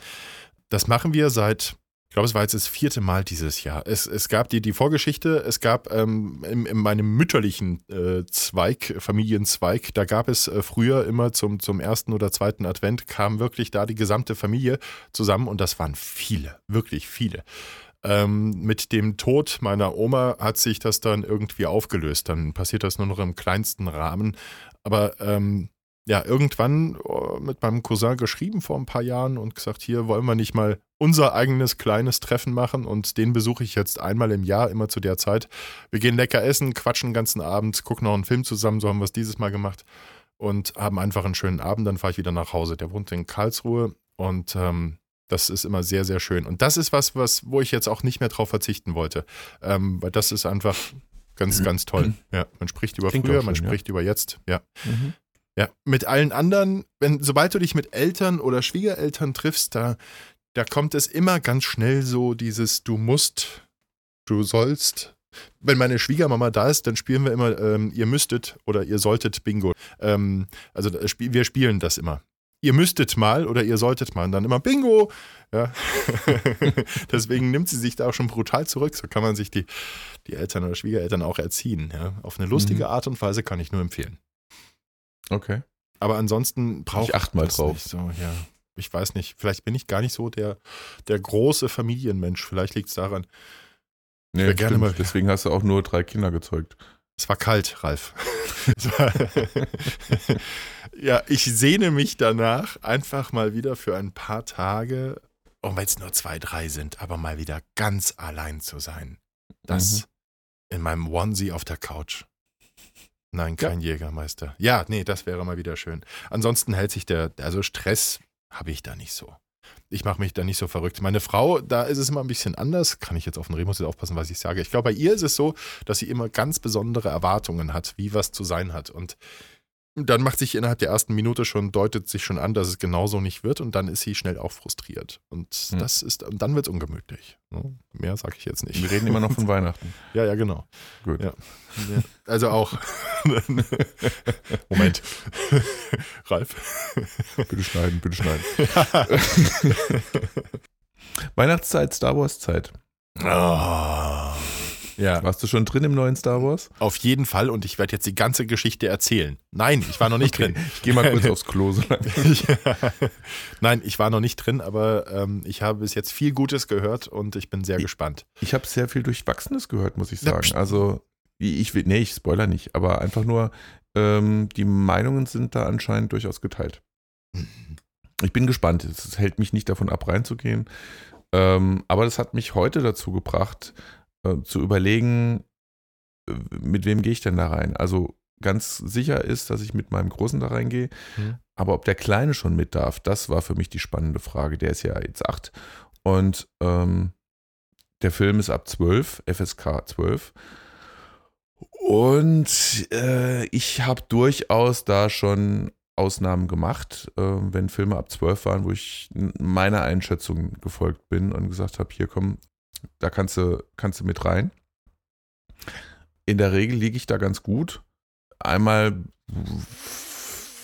Das machen wir seit, ich glaube, es war jetzt das vierte Mal dieses Jahr. Es, es gab die, die Vorgeschichte, es gab ähm, in, in meinem mütterlichen äh, Zweig, Familienzweig, da gab es äh, früher immer zum, zum ersten oder zweiten Advent, kam wirklich da die gesamte Familie zusammen und das waren viele, wirklich viele. Ähm, mit dem Tod meiner Oma hat sich das dann irgendwie aufgelöst. Dann passiert das nur noch im kleinsten Rahmen. Aber ähm, ja, irgendwann äh, mit meinem Cousin geschrieben vor ein paar Jahren und gesagt, hier wollen wir nicht mal unser eigenes kleines Treffen machen und den besuche ich jetzt einmal im Jahr, immer zu der Zeit. Wir gehen lecker essen, quatschen den ganzen Abend, gucken noch einen Film zusammen, so haben wir es dieses Mal gemacht und haben einfach einen schönen Abend. Dann fahre ich wieder nach Hause. Der wohnt in Karlsruhe und ähm, das ist immer sehr, sehr schön. Und das ist was, was, wo ich jetzt auch nicht mehr drauf verzichten wollte. Ähm, weil das ist einfach ganz, ganz toll. Ja, man spricht über Klingt früher, auch man schön, ja. spricht über jetzt. Ja. Mhm. Ja, mit allen anderen, wenn, sobald du dich mit Eltern oder Schwiegereltern triffst, da, da kommt es immer ganz schnell so dieses Du musst, du sollst. Wenn meine Schwiegermama da ist, dann spielen wir immer ähm, Ihr müsstet oder Ihr solltet Bingo. Ähm, also wir spielen das immer. Ihr müsstet mal oder ihr solltet mal und dann immer Bingo. Ja. Deswegen nimmt sie sich da auch schon brutal zurück. So kann man sich die, die Eltern oder Schwiegereltern auch erziehen. Ja. Auf eine lustige mhm. Art und Weise kann ich nur empfehlen. Okay. Aber ansonsten brauche ich acht mal drauf. So, ja. Ich weiß nicht. Vielleicht bin ich gar nicht so der, der große Familienmensch. Vielleicht liegt es daran. Nee, gerne mal, deswegen hast du auch nur drei Kinder gezeugt. Es war kalt, Ralf. war ja, ich sehne mich danach einfach mal wieder für ein paar Tage, auch wenn es nur zwei, drei sind, aber mal wieder ganz allein zu sein. Das mhm. in meinem Onesie auf der Couch. Nein, kein ja. Jägermeister. Ja, nee, das wäre mal wieder schön. Ansonsten hält sich der, also Stress habe ich da nicht so. Ich mache mich da nicht so verrückt. Meine Frau, da ist es immer ein bisschen anders. Kann ich jetzt auf den Remus jetzt aufpassen, was ich sage. Ich glaube, bei ihr ist es so, dass sie immer ganz besondere Erwartungen hat, wie was zu sein hat. Und dann macht sich innerhalb der ersten Minute schon, deutet sich schon an, dass es genauso nicht wird und dann ist sie schnell auch frustriert. Und hm. das ist, dann wird es ungemütlich. Ne? Mehr sage ich jetzt nicht. Wir reden immer noch von Weihnachten. Ja, ja, genau. Gut. Ja. Also auch. Moment. Ralf. Bitte schneiden, bitte schneiden. Weihnachtszeit, Star Wars Zeit. Oh. Ja. Warst du schon drin im neuen Star Wars? Auf jeden Fall und ich werde jetzt die ganze Geschichte erzählen. Nein, ich war noch nicht okay. drin. Ich gehe mal kurz aufs Klo. So Nein, ich war noch nicht drin, aber ähm, ich habe bis jetzt viel Gutes gehört und ich bin sehr ich, gespannt. Ich habe sehr viel Durchwachsenes gehört, muss ich sagen. Ja, also, ich will, nee, ich spoiler nicht, aber einfach nur, ähm, die Meinungen sind da anscheinend durchaus geteilt. Mhm. Ich bin gespannt. Es hält mich nicht davon ab, reinzugehen. Ähm, aber das hat mich heute dazu gebracht, äh, zu überlegen, äh, mit wem gehe ich denn da rein? Also ganz sicher ist, dass ich mit meinem Großen da reingehe. Mhm. Aber ob der Kleine schon mit darf, das war für mich die spannende Frage. Der ist ja jetzt acht. Und ähm, der Film ist ab 12, FSK 12. Und äh, ich habe durchaus da schon Ausnahmen gemacht, äh, wenn Filme ab 12 waren, wo ich meiner Einschätzung gefolgt bin und gesagt habe, hier komm, da kannst du, kannst du mit rein. In der Regel liege ich da ganz gut. Einmal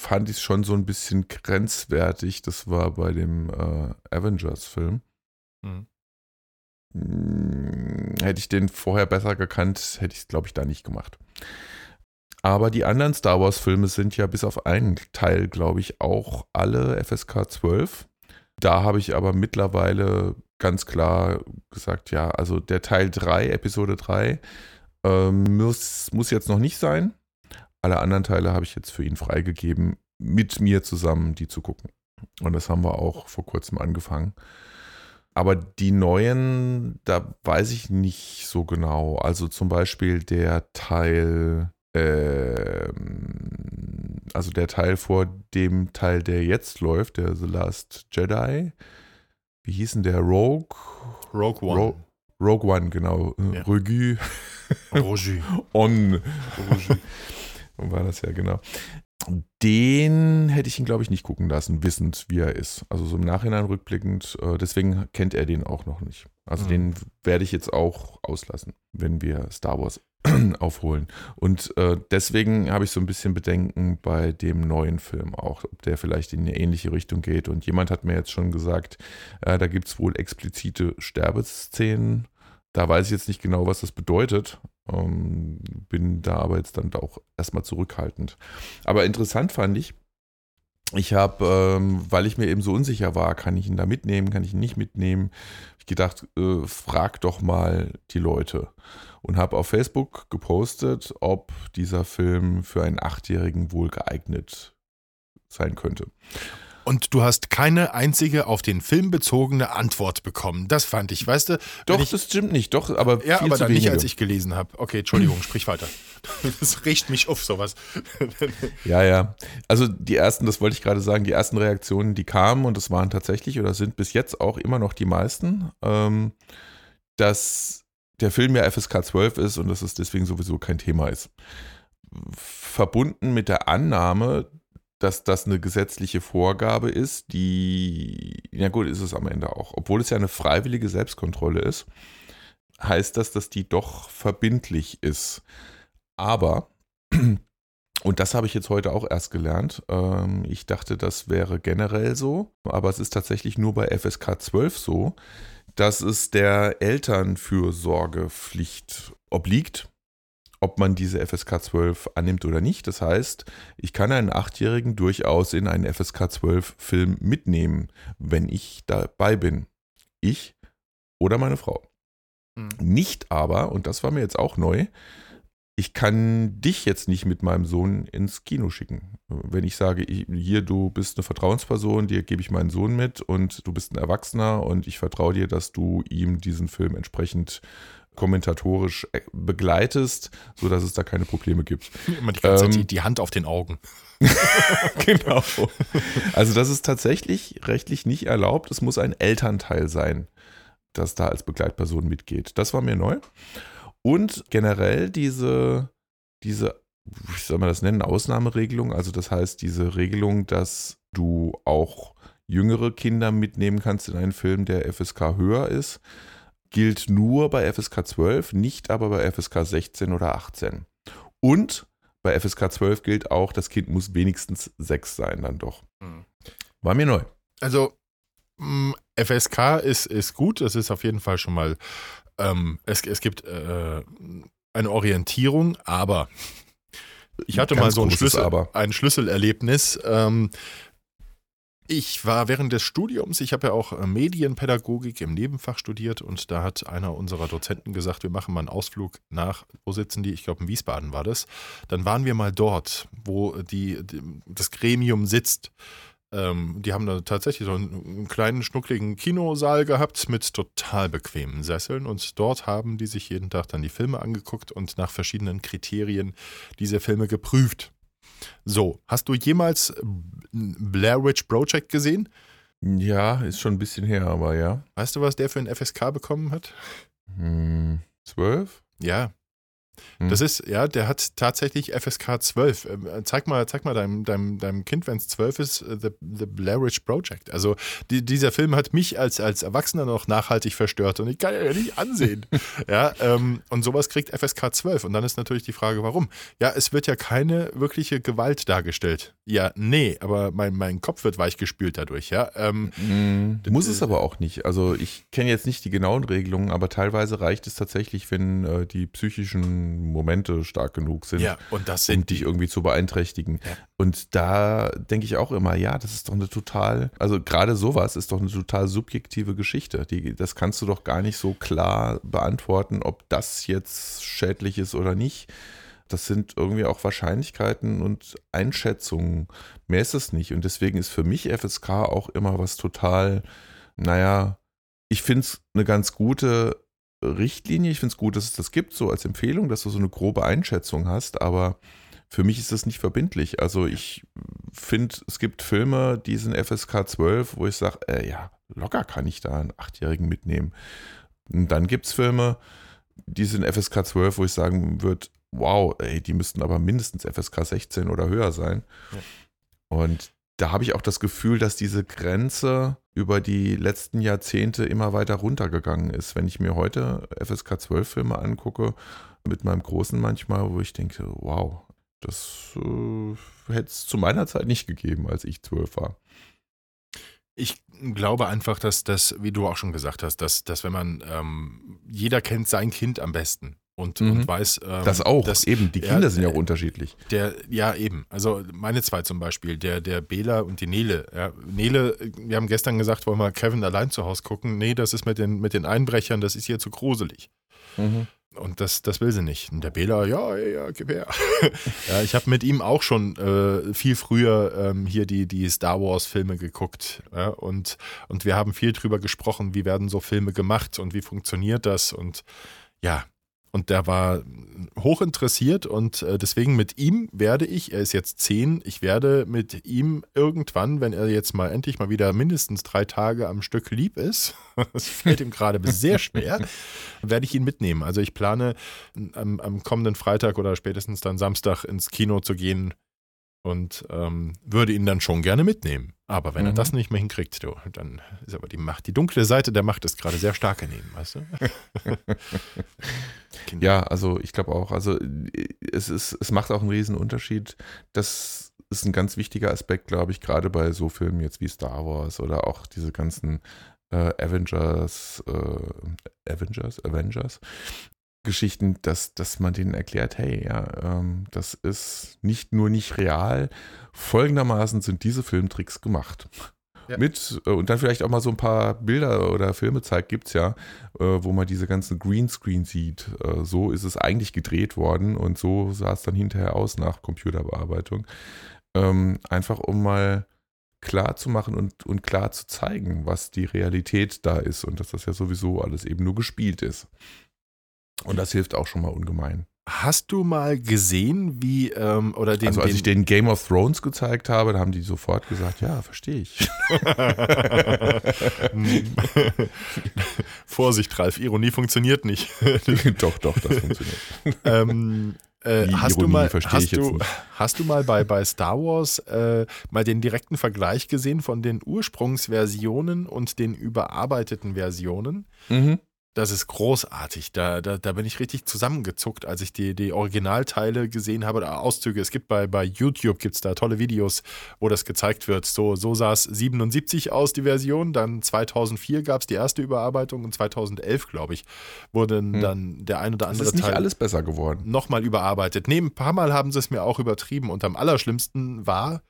fand ich es schon so ein bisschen grenzwertig. Das war bei dem äh, Avengers-Film. Mhm. Hm, hätte ich den vorher besser gekannt, hätte ich es, glaube ich, da nicht gemacht. Aber die anderen Star Wars-Filme sind ja bis auf einen Teil, glaube ich, auch alle FSK 12. Da habe ich aber mittlerweile ganz klar gesagt, ja, also der Teil 3, Episode 3, ähm, muss, muss jetzt noch nicht sein. Alle anderen Teile habe ich jetzt für ihn freigegeben, mit mir zusammen die zu gucken. Und das haben wir auch vor kurzem angefangen. Aber die neuen, da weiß ich nicht so genau. Also zum Beispiel der Teil, äh, also der Teil vor dem Teil, der jetzt läuft, der The Last Jedi, wie hieß denn der? Rogue? Rogue One. Ro Rogue One, genau. Ja. Rogu. Rogu. On. Rogu. War das ja, genau. Den hätte ich ihn, glaube ich, nicht gucken lassen, wissend, wie er ist. Also so im Nachhinein rückblickend, äh, deswegen kennt er den auch noch nicht. Also mhm. den werde ich jetzt auch auslassen, wenn wir Star Wars aufholen. Und äh, deswegen habe ich so ein bisschen Bedenken bei dem neuen Film auch, ob der vielleicht in eine ähnliche Richtung geht. Und jemand hat mir jetzt schon gesagt, äh, da gibt es wohl explizite Sterbeszenen. Da weiß ich jetzt nicht genau, was das bedeutet. Ähm, bin da aber jetzt dann auch erstmal zurückhaltend. Aber interessant fand ich, ich habe, ähm, weil ich mir eben so unsicher war, kann ich ihn da mitnehmen, kann ich ihn nicht mitnehmen, ich gedacht, äh, frag doch mal die Leute und habe auf Facebook gepostet, ob dieser Film für einen Achtjährigen wohl geeignet sein könnte. Und du hast keine einzige auf den Film bezogene Antwort bekommen. Das fand ich, weißt du? Doch, ich, das stimmt nicht. Doch, aber ja, aber dann nicht, als ich gelesen habe. Okay, Entschuldigung, sprich weiter. Das riecht mich auf sowas. Ja, ja. Also die ersten, das wollte ich gerade sagen, die ersten Reaktionen, die kamen und das waren tatsächlich oder sind bis jetzt auch immer noch die meisten, ähm, dass der Film ja FSK 12 ist und dass es deswegen sowieso kein Thema ist. Verbunden mit der Annahme, dass das eine gesetzliche Vorgabe ist, die, ja gut, ist es am Ende auch. Obwohl es ja eine freiwillige Selbstkontrolle ist, heißt das, dass die doch verbindlich ist. Aber, und das habe ich jetzt heute auch erst gelernt, ähm, ich dachte, das wäre generell so, aber es ist tatsächlich nur bei FSK 12 so, dass es der Elternfürsorgepflicht obliegt ob man diese FSK 12 annimmt oder nicht. Das heißt, ich kann einen Achtjährigen durchaus in einen FSK 12 Film mitnehmen, wenn ich dabei bin. Ich oder meine Frau. Mhm. Nicht aber, und das war mir jetzt auch neu, ich kann dich jetzt nicht mit meinem Sohn ins Kino schicken. Wenn ich sage, hier, du bist eine Vertrauensperson, dir gebe ich meinen Sohn mit und du bist ein Erwachsener und ich vertraue dir, dass du ihm diesen Film entsprechend kommentatorisch äh, begleitest, sodass es da keine Probleme gibt. Immer die ganze ähm, Zeit die Hand auf den Augen. genau. Also das ist tatsächlich rechtlich nicht erlaubt. Es muss ein Elternteil sein, das da als Begleitperson mitgeht. Das war mir neu. Und generell diese, diese, wie soll man das nennen, Ausnahmeregelung. Also das heißt, diese Regelung, dass du auch jüngere Kinder mitnehmen kannst in einen Film, der FSK höher ist gilt nur bei FSK 12, nicht aber bei FSK 16 oder 18. Und bei FSK 12 gilt auch, das Kind muss wenigstens 6 sein, dann doch. Hm. War mir neu. Also, mm, FSK ist, ist gut, das ist auf jeden Fall schon mal, ähm, es, es gibt äh, eine Orientierung, aber ich hatte Ganz mal so ein, Schlüssel, ein Schlüsselerlebnis. Ähm, ich war während des Studiums, ich habe ja auch äh, Medienpädagogik im Nebenfach studiert und da hat einer unserer Dozenten gesagt, wir machen mal einen Ausflug nach, wo sitzen die? Ich glaube in Wiesbaden war das. Dann waren wir mal dort, wo die, die das Gremium sitzt. Ähm, die haben da tatsächlich so einen, einen, kleinen, schnuckligen Kinosaal gehabt mit total bequemen Sesseln und dort haben die sich jeden Tag dann die Filme angeguckt und nach verschiedenen Kriterien diese Filme geprüft. So, hast du jemals Blair Witch Project gesehen? Ja, ist schon ein bisschen her, aber ja. Weißt du, was der für ein FSK bekommen hat? Hm, zwölf? Ja, hm. Das ist, ja, der hat tatsächlich FSK 12. Ähm, zeig mal, zeig mal deinem, deinem, deinem Kind, wenn es 12 ist, äh, The, The Blair Witch Project. Also die, dieser Film hat mich als, als Erwachsener noch nachhaltig verstört und ich kann ja nicht ansehen. ja, ähm, und sowas kriegt FSK 12. Und dann ist natürlich die Frage, warum? Ja, es wird ja keine wirkliche Gewalt dargestellt. Ja, nee, aber mein, mein Kopf wird weichgespült dadurch, ja. Ähm, mhm. Muss es aber auch nicht. Also ich kenne jetzt nicht die genauen Regelungen, aber teilweise reicht es tatsächlich, wenn äh, die psychischen Momente stark genug sind, ja, und das sind um dich irgendwie zu beeinträchtigen. Ja. Und da denke ich auch immer, ja, das ist doch eine total, also gerade sowas ist doch eine total subjektive Geschichte. Die, das kannst du doch gar nicht so klar beantworten, ob das jetzt schädlich ist oder nicht. Das sind irgendwie auch Wahrscheinlichkeiten und Einschätzungen. Mehr ist es nicht. Und deswegen ist für mich FSK auch immer was total, naja, ich finde es eine ganz gute Richtlinie. Ich finde es gut, dass es das gibt, so als Empfehlung, dass du so eine grobe Einschätzung hast, aber für mich ist das nicht verbindlich. Also ich finde, es gibt Filme, die sind FSK 12, wo ich sage, äh, ja, locker kann ich da einen Achtjährigen mitnehmen. Und dann gibt es Filme, die sind FSK 12, wo ich sagen würde, wow, ey, die müssten aber mindestens FSK 16 oder höher sein. Ja. Und da habe ich auch das Gefühl, dass diese Grenze über die letzten Jahrzehnte immer weiter runtergegangen ist. Wenn ich mir heute FSK 12 Filme angucke, mit meinem Großen manchmal, wo ich denke, wow, das äh, hätte es zu meiner Zeit nicht gegeben, als ich zwölf war. Ich glaube einfach, dass das, wie du auch schon gesagt hast, dass, dass wenn man, ähm, jeder kennt sein Kind am besten und, mhm. und weiß. Ähm, das auch, dass, eben. Die Kinder ja, sind ja auch unterschiedlich. Der, ja, eben. Also meine zwei zum Beispiel, der, der Bela und die Nele. Ja, Nele, wir haben gestern gesagt, wollen wir Kevin allein zu Hause gucken. Nee, das ist mit den, mit den Einbrechern, das ist hier zu gruselig. Mhm. Und das, das will sie nicht. Und der Bela, ja, ja, gib her. ja, ich habe mit ihm auch schon äh, viel früher ähm, hier die, die Star Wars-Filme geguckt. Ja, und, und wir haben viel drüber gesprochen, wie werden so Filme gemacht und wie funktioniert das. Und ja, und der war hoch interessiert und äh, deswegen mit ihm werde ich, er ist jetzt zehn, ich werde mit ihm irgendwann, wenn er jetzt mal endlich mal wieder mindestens drei Tage am Stück lieb ist, das fällt ihm gerade sehr schwer, werde ich ihn mitnehmen. Also ich plane am, am kommenden Freitag oder spätestens dann Samstag ins Kino zu gehen und ähm, würde ihn dann schon gerne mitnehmen. Aber wenn Mhm. er das nicht mehr hinkriegt, du, dann ist aber die Macht, die dunkle Seite der Macht ist gerade sehr stark in ihm, weißt du? Ja, also ich glaube auch, also äh, es ist, es macht auch einen riesen Unterschied. Das ist ein ganz wichtiger Aspekt, glaube ich, gerade bei so Filmen jetzt wie Star Wars oder auch diese ganzen äh, Avengers, äh, Avengers, Avengers Geschichten, dass, dass man denen erklärt, hey, ja, ähm, das ist nicht nur nicht real, folgendermaßen sind diese Filmtricks gemacht. Ja. Mit, äh, und dann vielleicht auch mal so ein paar Bilder oder Filme zeigt, gibt es ja, äh, wo man diese ganzen Greenscreen sieht. Äh, so ist es eigentlich gedreht worden und so sah es dann hinterher aus nach Computerbearbeitung. Ähm, einfach um mal klar zu machen und, und klar zu zeigen, was die Realität da ist und dass das ja sowieso alles eben nur gespielt ist. Und das hilft auch schon mal ungemein. Hast du mal gesehen, wie, ähm, oder den. also als den, ich den Game of Thrones gezeigt habe, da haben die sofort gesagt, ja, verstehe ich. Vorsicht, Ralf, Ironie funktioniert nicht. doch, doch, das funktioniert. ähm, äh, hast, du Ironie mal, verstehe hast, du, hast du mal bei, bei Star Wars äh, mal den direkten Vergleich gesehen von den Ursprungsversionen und den überarbeiteten Versionen? Mhm. Das ist großartig. Da, da, da bin ich richtig zusammengezuckt, als ich die, die Originalteile gesehen habe, oder Auszüge. Es gibt bei, bei YouTube gibt's da tolle Videos, wo das gezeigt wird. So, so sah es 77 aus, die Version. Dann 2004 gab es die erste Überarbeitung und 2011, glaube ich, wurde Hm. dann der ein oder andere ist nicht Teil alles besser geworden. nochmal überarbeitet. Nee, ein paar Mal haben sie es mir auch übertrieben. Und am allerschlimmsten war,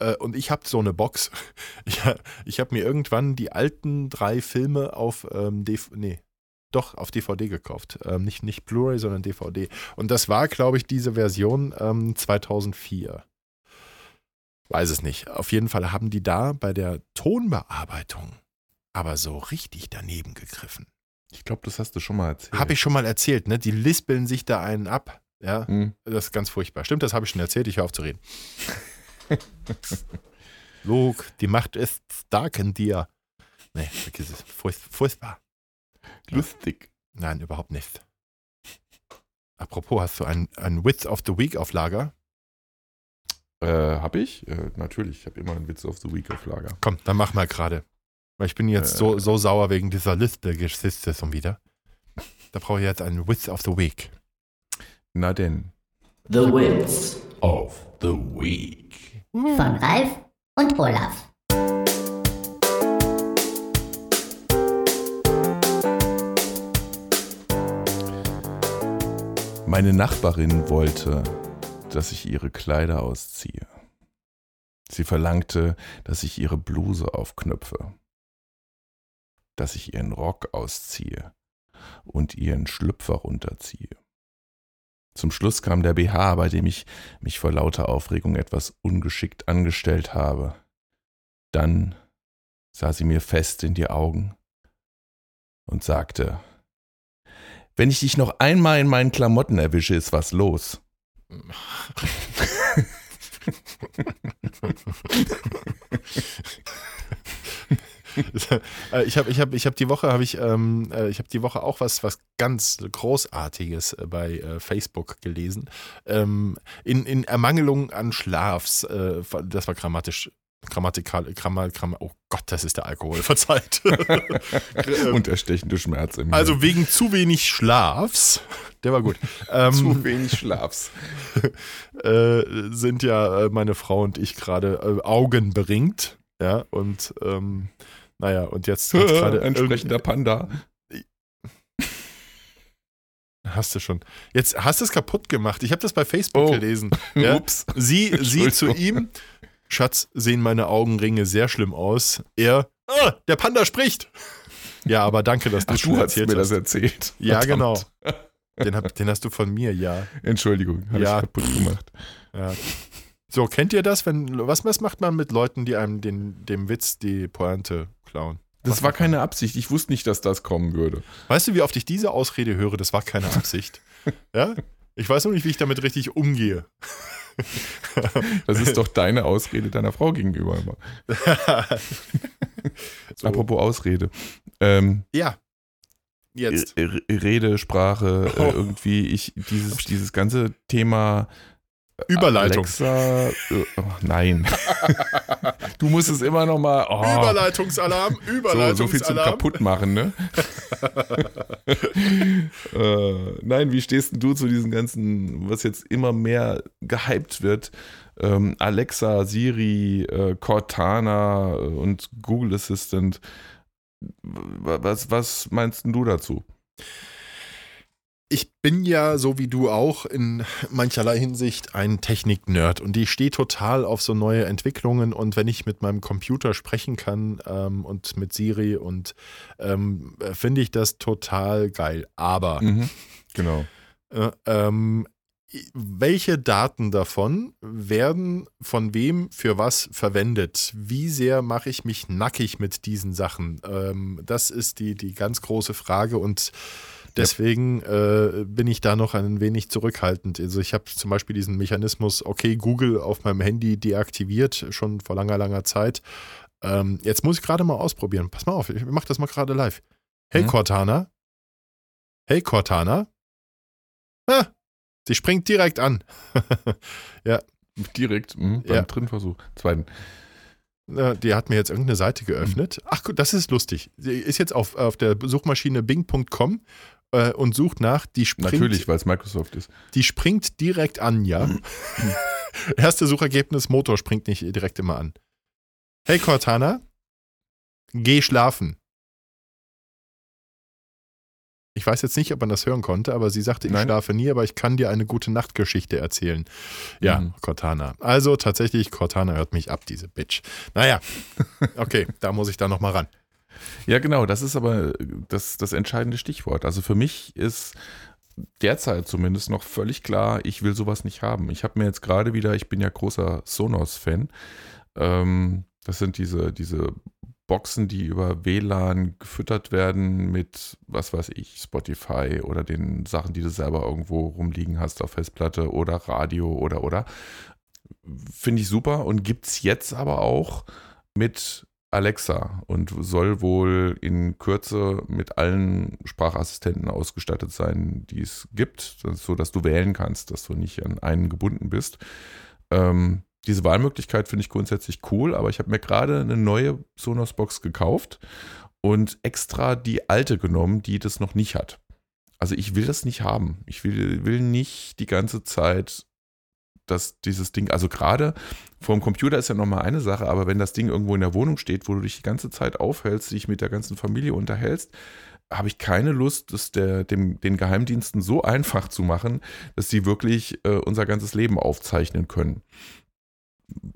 äh, und ich habe so eine Box, ich, ha- ich habe mir irgendwann die alten drei Filme auf ähm, DV nee, doch, auf DVD gekauft. Ähm, nicht, nicht Blu-ray, sondern DVD. Und das war, glaube ich, diese Version ähm, 2004. Weiß es nicht. Auf jeden Fall haben die da bei der Tonbearbeitung aber so richtig daneben gegriffen. Ich glaube, das hast du schon mal erzählt. Habe ich schon mal erzählt, ne? Die lispeln sich da einen ab. Ja, Hm. das ist ganz furchtbar. Stimmt, das habe ich schon erzählt, ich höre auf zu reden. Luke, die Macht ist stark in dir. Nee, vergiss es. Furcht, furchtbar. Lustig. Nein, überhaupt nicht. Apropos, hast du ein, ein Width of the Week auf Lager? Äh, hab ich? Äh, natürlich, ich habe immer einen Witz of the Week auf Lager. Komm, dann mach mal gerade. Weil ich bin jetzt Äh. so, so sauer wegen dieser Liste Geschichte schon wieder. Da brauche ich jetzt ein Width of the Week. Na denn. The Wits Of the Week. von Ralf und Olaf. Meine Nachbarin wollte, dass ich ihre Kleider ausziehe. Sie verlangte, dass ich ihre Bluse aufknöpfe, dass ich ihren Rock ausziehe und ihren Schlüpfer runterziehe. Zum Schluss kam der BH, bei dem ich mich vor lauter Aufregung etwas ungeschickt angestellt habe. Dann sah sie mir fest in die Augen und sagte, wenn ich dich noch einmal in meinen Klamotten erwische, ist was los. Äh, ich habe ich hab, ich hab die Woche habe ich ähm, äh, ich habe die Woche auch was was ganz großartiges äh, bei äh, Facebook gelesen. Ähm, in, in Ermangelung an Schlafs, äh, das war grammatisch grammatikal Grammar, Grammar, oh Gott, das ist der Alkohol, verzeiht. Ähm, Und der stechende Schmerz im also Hirn. wegen zu wenig Schlafs, der war gut. Ähm, zu wenig Schlafs. äh, sind ja äh, meine Frau und ich gerade äh, augenberingt. Ja, und ähm, naja, und jetzt gerade Entsprechender Panda. Hast du schon. Jetzt hast du es kaputt gemacht. Ich habe das bei Facebook Oh. gelesen. Ja? Ups. Sie, sie zu ihm. Schatz, sehen meine Augenringe sehr schlimm aus. Er, ah, der Panda spricht. Ja, aber danke, dass du Ach, du hast erzählt mir hast. das erzählt. ja, Verdammt. genau. Den, hab, den hast du von mir, ja. Entschuldigung, habe Ja. ich kaputt gemacht. ja. So, kennt ihr das, wenn was, was macht man mit Leuten, die einem den, dem Witz die Pointe klauen? Das Was war man? keine Absicht. Ich wusste nicht, dass das kommen würde. Weißt du, wie oft ich diese Ausrede höre? Das war keine Absicht. ja? Ich weiß noch nicht, wie ich damit richtig umgehe. Das ist doch deine Ausrede deiner Frau gegenüber immer. so. Apropos Ausrede. Ähm, Ja. Jetzt. Rede, Sprache, Oh. äh, irgendwie, ich, dieses, dieses ganze Thema Überleitung. Alexa, äh, oh, nein. du musst es immer noch mal. Oh, Überleitungsalarm, so, Überleitungsalarm. so viel zum Kaputtmachen, ne? äh, nein, wie stehst du zu diesen ganzen, was jetzt immer mehr gehypt wird? Ähm, Alexa, Siri, äh, Cortana und Google Assistant. Was, was meinst du dazu? Ich bin ja, so wie du auch, in mancherlei Hinsicht ein Technik-Nerd und ich stehe total auf so neue Entwicklungen und wenn ich mit meinem Computer sprechen kann ähm, und mit Siri und ähm, äh, finde ich das total geil. Aber Mhm. Genau. äh, ähm, welche Daten davon werden von wem für was verwendet? Wie sehr mache ich mich nackig mit diesen Sachen? Ähm, das ist die, die ganz große Frage und deswegen äh, bin ich da noch ein wenig zurückhaltend. Also ich habe zum Beispiel diesen Mechanismus, okay, Google auf meinem Handy deaktiviert, schon vor langer, langer Zeit. Ähm, jetzt muss ich gerade mal ausprobieren. Pass mal auf, ich mache das mal gerade live. Hey Mhm. Cortana. Hey Cortana. Ah, sie springt direkt an. Direkt mhm, beim Ja. dritten Versuch. Zweiten. Die hat mir jetzt irgendeine Seite geöffnet. Ach gut, das ist lustig. Sie ist jetzt auf, auf der Suchmaschine bing.com äh, und sucht nach, die springt, Natürlich, weil es Microsoft ist. die springt direkt an, ja. Erste Suchergebnis, Motor springt nicht direkt immer an. Hey Cortana, geh schlafen. Ich weiß jetzt nicht, ob man das hören konnte, aber sie sagte, ich Nein. schlafe nie, aber ich kann dir eine gute Nachtgeschichte erzählen. Ja, Mhm. Cortana. Also tatsächlich, Cortana hört mich ab, diese Bitch. Naja, okay, da muss ich da nochmal ran. Ja, genau, das ist aber das, das entscheidende Stichwort. Also für mich ist derzeit zumindest noch völlig klar, ich will sowas nicht haben. Ich habe mir jetzt gerade wieder, ich bin ja großer Sonos-Fan, ähm, das sind diese, diese Boxen, die über WLAN gefüttert werden mit, was weiß ich, Spotify oder den Sachen, die du selber irgendwo rumliegen hast auf Festplatte oder Radio oder oder. Finde ich super und gibt es jetzt aber auch mit Alexa und soll wohl in Kürze mit allen Sprachassistenten ausgestattet sein, die es gibt, so dass du wählen kannst, dass du nicht an einen gebunden bist. Ähm, diese Wahlmöglichkeit finde ich grundsätzlich cool, aber ich habe mir gerade eine neue Sonos-Box gekauft und extra die alte genommen, die das noch nicht hat. Also ich will das nicht haben. Ich will, will nicht die ganze Zeit dass dieses Ding, also gerade vor dem Computer ist ja nochmal eine Sache, aber wenn das Ding irgendwo in der Wohnung steht, wo du dich die ganze Zeit aufhältst, dich mit der ganzen Familie unterhältst, habe ich keine Lust, das der, dem, den Geheimdiensten so einfach zu machen, dass sie wirklich äh, unser ganzes Leben aufzeichnen können.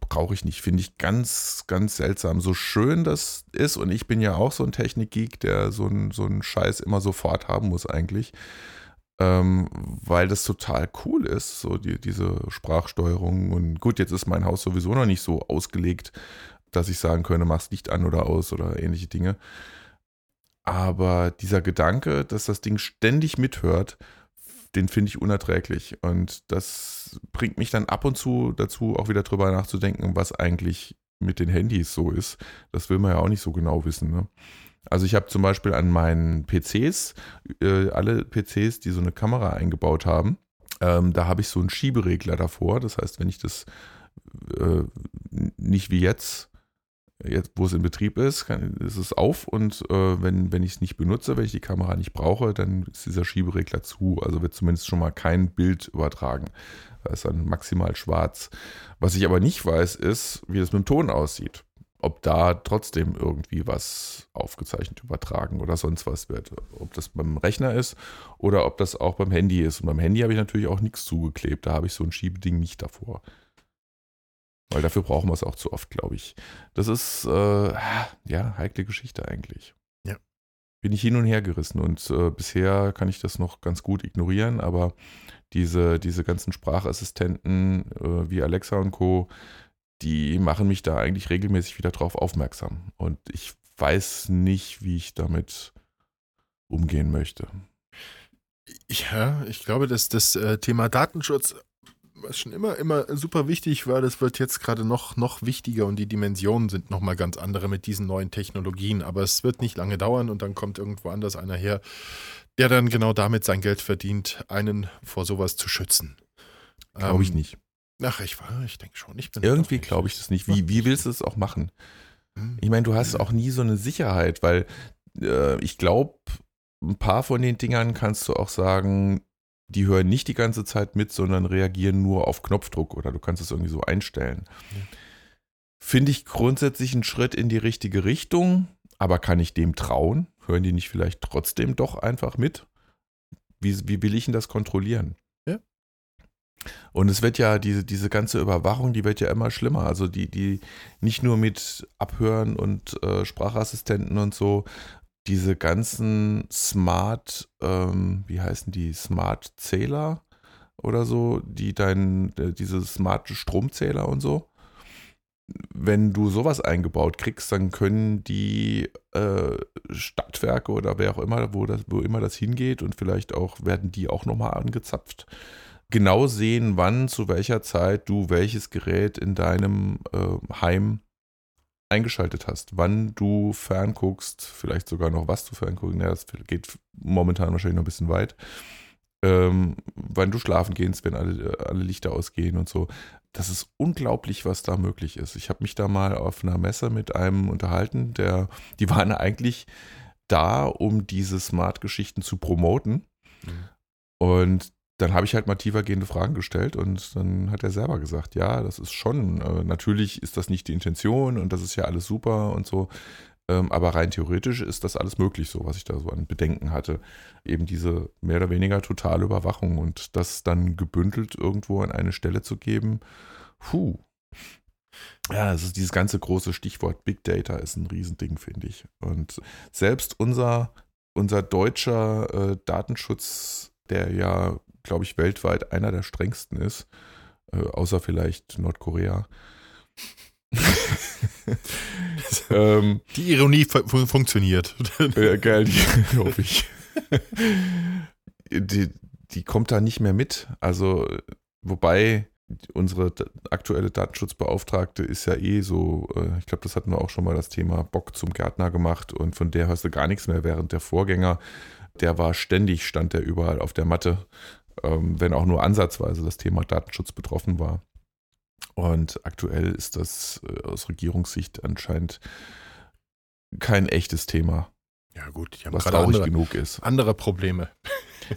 Brauche ich nicht, finde ich ganz, ganz seltsam. So schön das ist, und ich bin ja auch so ein Technikgeek, der so einen so einen Scheiß immer sofort haben muss eigentlich ähm, weil das total cool ist, so die, diese Sprachsteuerung. Und gut, jetzt ist mein Haus sowieso noch nicht so ausgelegt, dass ich sagen könnte, mach's Licht an oder aus oder ähnliche Dinge. Aber dieser Gedanke, dass das Ding ständig mithört, den finde ich unerträglich. Und das bringt mich dann ab und zu dazu, auch wieder drüber nachzudenken, was eigentlich mit den Handys so ist. Das will man ja auch nicht so genau wissen. Ne? Also ich habe zum Beispiel an meinen PCs, äh, alle PCs, die so eine Kamera eingebaut haben, ähm, da habe ich so einen Schieberegler davor. Das heißt, wenn ich das äh, nicht wie jetzt, jetzt wo es in Betrieb ist, kann, ist es auf und äh, wenn, wenn ich es nicht benutze, wenn ich die Kamera nicht brauche, dann ist dieser Schieberegler zu. Also wird zumindest schon mal kein Bild übertragen. Da ist dann maximal schwarz. Was ich aber nicht weiß, ist, wie das mit dem Ton aussieht ob da trotzdem irgendwie was aufgezeichnet, übertragen oder sonst was wird. Ob das beim Rechner ist oder ob das auch beim Handy ist. Und beim Handy habe ich natürlich auch nichts zugeklebt. Da habe ich so ein Schiebeding nicht davor. Weil dafür brauchen wir es auch zu oft, glaube ich. Das ist, äh, ja, heikle Geschichte eigentlich. Ja. Bin ich hin und her gerissen und äh, bisher kann ich das noch ganz gut ignorieren, aber diese, diese ganzen Sprachassistenten äh, wie Alexa und Co., die machen mich da eigentlich regelmäßig wieder drauf aufmerksam. Und ich weiß nicht, wie ich damit umgehen möchte. Ja, ich glaube, dass das äh, Thema Datenschutz, was schon immer, immer super wichtig war, das wird jetzt gerade noch, noch wichtiger und die Dimensionen sind nochmal ganz andere mit diesen neuen Technologien. Aber es wird nicht lange dauern und dann kommt irgendwo anders einer her, der dann genau damit sein Geld verdient, einen vor sowas zu schützen. Glaube ich Ähm, nicht. Ach, ich ich denke schon. Ich bin Irgendwie glaube ich das nicht. Wie, wie willst du es auch machen? Hm. Ich meine, du hast auch nie so eine Sicherheit, weil äh, ich glaube, ein paar von den Dingern kannst du auch sagen, die hören nicht die ganze Zeit mit, sondern reagieren nur auf Knopfdruck oder du kannst es irgendwie so einstellen. Ja. Finde ich grundsätzlich einen Schritt in die richtige Richtung, aber kann ich dem trauen? Hören die nicht vielleicht trotzdem doch einfach mit? Wie, wie will ich denn das kontrollieren? Und es wird ja, diese, diese ganze Überwachung, die wird ja immer schlimmer. Also die, die nicht nur mit Abhören und äh, Sprachassistenten und so, diese ganzen Smart, ähm, wie heißen die, Smart Zähler oder so, die dein, äh, diese Smart Stromzähler und so. Wenn du sowas eingebaut kriegst, dann können die äh, Stadtwerke oder wer auch immer, wo, das, wo immer das hingeht und vielleicht auch werden die auch nochmal angezapft, genau sehen, wann, zu welcher Zeit du welches Gerät in deinem äh, Heim eingeschaltet hast, wann du fernguckst, vielleicht sogar noch was du fernguckst, ja, das geht momentan wahrscheinlich noch ein bisschen weit, ähm, wann du schlafen gehst, wenn alle, alle Lichter ausgehen und so. Das ist unglaublich, was da möglich ist. Ich habe mich da mal auf einer Messe mit einem unterhalten, der, die waren eigentlich da, um diese Smart-Geschichten zu promoten. Mhm. Und dann habe ich halt mal tiefergehende Fragen gestellt und dann hat er selber gesagt, ja, das ist schon, äh, natürlich ist das nicht die Intention und das ist ja alles super und so, ähm, aber rein theoretisch ist das alles möglich, so was ich da so an Bedenken hatte. Eben diese mehr oder weniger totale Überwachung und das dann gebündelt irgendwo an eine Stelle zu geben, puh. Ja, es ist dieses ganze große Stichwort Big Data ist ein Riesending, finde ich. Und selbst unser, unser deutscher äh, Datenschutz, der ja glaube ich, weltweit einer der strengsten ist, äh, außer vielleicht Nordkorea. ähm, Die Ironie fu funktioniert. ja, geil, die hoffe ich. die, die kommt da nicht mehr mit. Also, wobei unsere aktuelle Datenschutzbeauftragte ist ja eh so, äh, ich glaube, das hatten wir auch schon mal das Thema Bock zum Gärtner gemacht und von der hörst du gar nichts mehr, während der Vorgänger, der war ständig, stand der überall auf der Matte wenn auch nur ansatzweise das Thema Datenschutz betroffen war. Und aktuell ist das äh, aus Regierungssicht anscheinend kein echtes Thema. Ja, gut, die haben was traurig andere, genug ist. andere Probleme.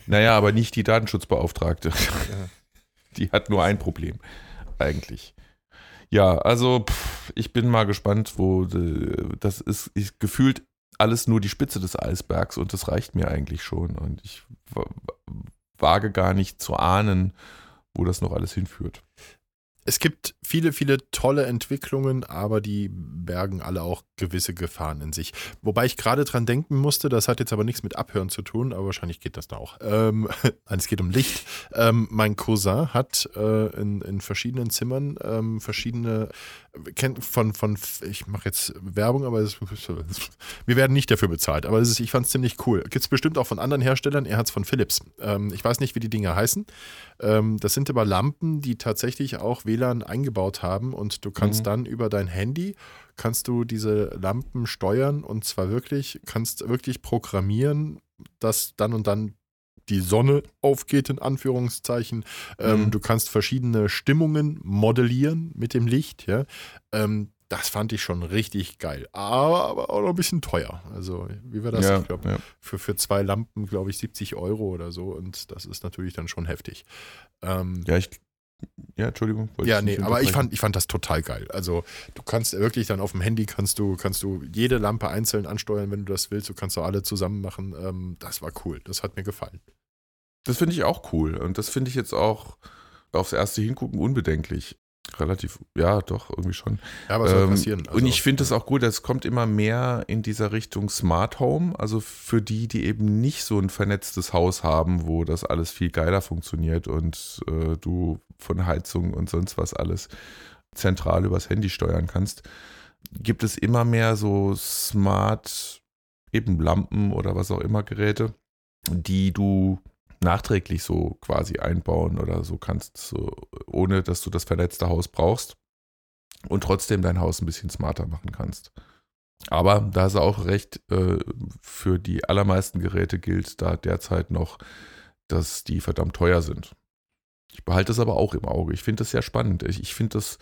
Naja, aber nicht die Datenschutzbeauftragte. Ja. Die hat nur ein Problem, eigentlich. Ja, also pff, ich bin mal gespannt, wo äh, das ist, ist gefühlt alles nur die Spitze des Eisbergs und das reicht mir eigentlich schon. Und ich wage gar nicht zu ahnen, wo das noch alles hinführt. Es gibt viele, viele tolle Entwicklungen, aber die bergen alle auch gewisse Gefahren in sich. Wobei ich gerade dran denken musste, das hat jetzt aber nichts mit Abhören zu tun, aber wahrscheinlich geht das da auch. Ähm, es geht um Licht. Ähm, mein Cousin hat äh, in, in verschiedenen Zimmern ähm, verschiedene, kennt von, von, ich mache jetzt Werbung, aber es, wir werden nicht dafür bezahlt, aber ist, ich fand es ziemlich cool. Gibt es bestimmt auch von anderen Herstellern, er hat es von Philips. Ähm, ich weiß nicht, wie die Dinge heißen. Ähm, das sind aber Lampen, die tatsächlich auch WLAN eingebaut haben und du kannst Mhm. dann über dein Handy kannst du diese Lampen steuern und zwar wirklich, kannst wirklich programmieren, dass dann und dann die Sonne aufgeht, in Anführungszeichen. Ähm, Mhm. Du kannst verschiedene Stimmungen modellieren mit dem Licht. Ja? Ähm, das fand ich schon richtig geil. Aber, aber auch noch ein bisschen teuer. Also, wie war das? ja, ich glaube, ja. für, für zwei Lampen, glaube ich, 70 Euro oder so. Und das ist natürlich dann schon heftig. Ähm, ja, ich, ja, Entschuldigung. ja, nee, aber ich fand, ich fand das total geil. Also du kannst wirklich dann auf dem Handy kannst du, kannst du jede Lampe einzeln ansteuern, wenn du das willst. Du kannst auch alle zusammen machen. Ähm, das war cool. Das hat mir gefallen. Das finde ich auch cool. Und das finde ich jetzt auch aufs erste Hingucken unbedenklich. Relativ, ja, doch, irgendwie schon. Ja, was soll Ähm, passieren? Also, und ich finde es auch gut, es kommt immer mehr in dieser Richtung Smart Home, also für die, die eben nicht so ein vernetztes Haus haben, wo das alles viel geiler funktioniert und äh, du von Heizung und sonst was alles zentral übers Handy steuern kannst, gibt es immer mehr so Smart eben Lampen oder was auch immer Geräte, die du nachträglich so quasi einbauen oder so kannst, so, ohne dass du das vernetzte Haus brauchst und trotzdem dein Haus ein bisschen smarter machen kannst. Aber da ist auch recht, äh, für die allermeisten Geräte gilt da derzeit noch, dass die verdammt teuer sind. Ich behalte das aber auch im Auge. Ich finde das sehr spannend. Ich, ich finde das,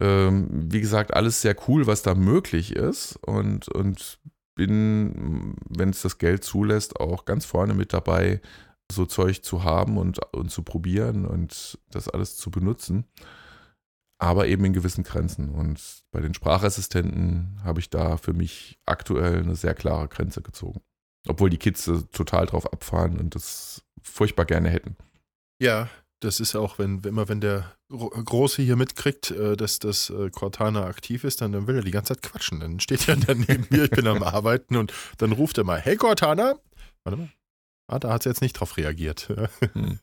ähm, wie gesagt, alles sehr cool, was da möglich ist und, und bin, wenn es das Geld zulässt, auch ganz vorne mit dabei, so Zeug zu haben und, und zu probieren und das alles zu benutzen. Aber eben in gewissen Grenzen. Und bei den Sprachassistenten habe ich da für mich aktuell eine sehr klare Grenze gezogen. Obwohl die Kids total drauf abfahren und das furchtbar gerne hätten. Ja, das ist auch, wenn immer wenn der Große hier mitkriegt, äh, dass das äh, Cortana aktiv ist, dann, will er die ganze Zeit quatschen. Dann steht er dann neben mir, ich bin am Arbeiten und dann ruft er mal, hey Cortana, warte mal. Ah, da hat sie jetzt nicht drauf reagiert. Hm.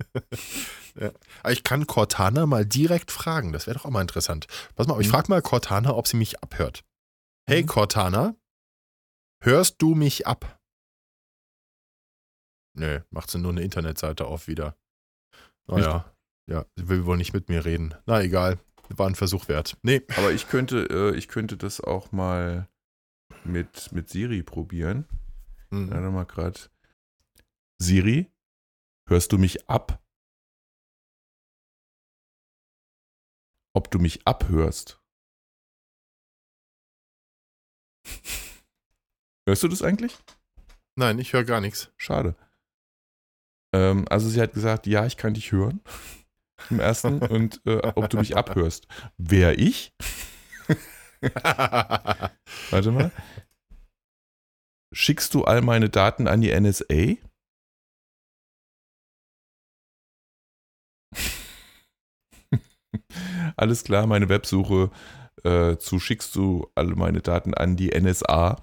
ja. Ich kann Cortana mal direkt fragen, das wäre doch auch mal interessant. Pass mal, ich hm. frage mal Cortana, ob sie mich abhört. Hey hm. Cortana, hörst du mich ab? Nö, macht sie nur eine Internetseite auf wieder. Naja, ja, sie will wohl nicht mit mir reden. Na egal, war ein Versuch wert. Nee. Aber ich könnte, äh, ich könnte das auch mal mit, mit Siri probieren. Mhm. Warte mal gerade. Siri, hörst du mich ab? Ob du mich abhörst? Hörst du das eigentlich? Nein, ich höre gar nichts. Schade. Ähm, also sie hat gesagt, ja, ich kann dich hören. Im ersten. und äh, ob du mich abhörst. Wer ich? Warte mal. Schickst du all meine Daten an die NSA? Alles klar, meine Websuche äh, zu schickst du alle meine Daten an die NSA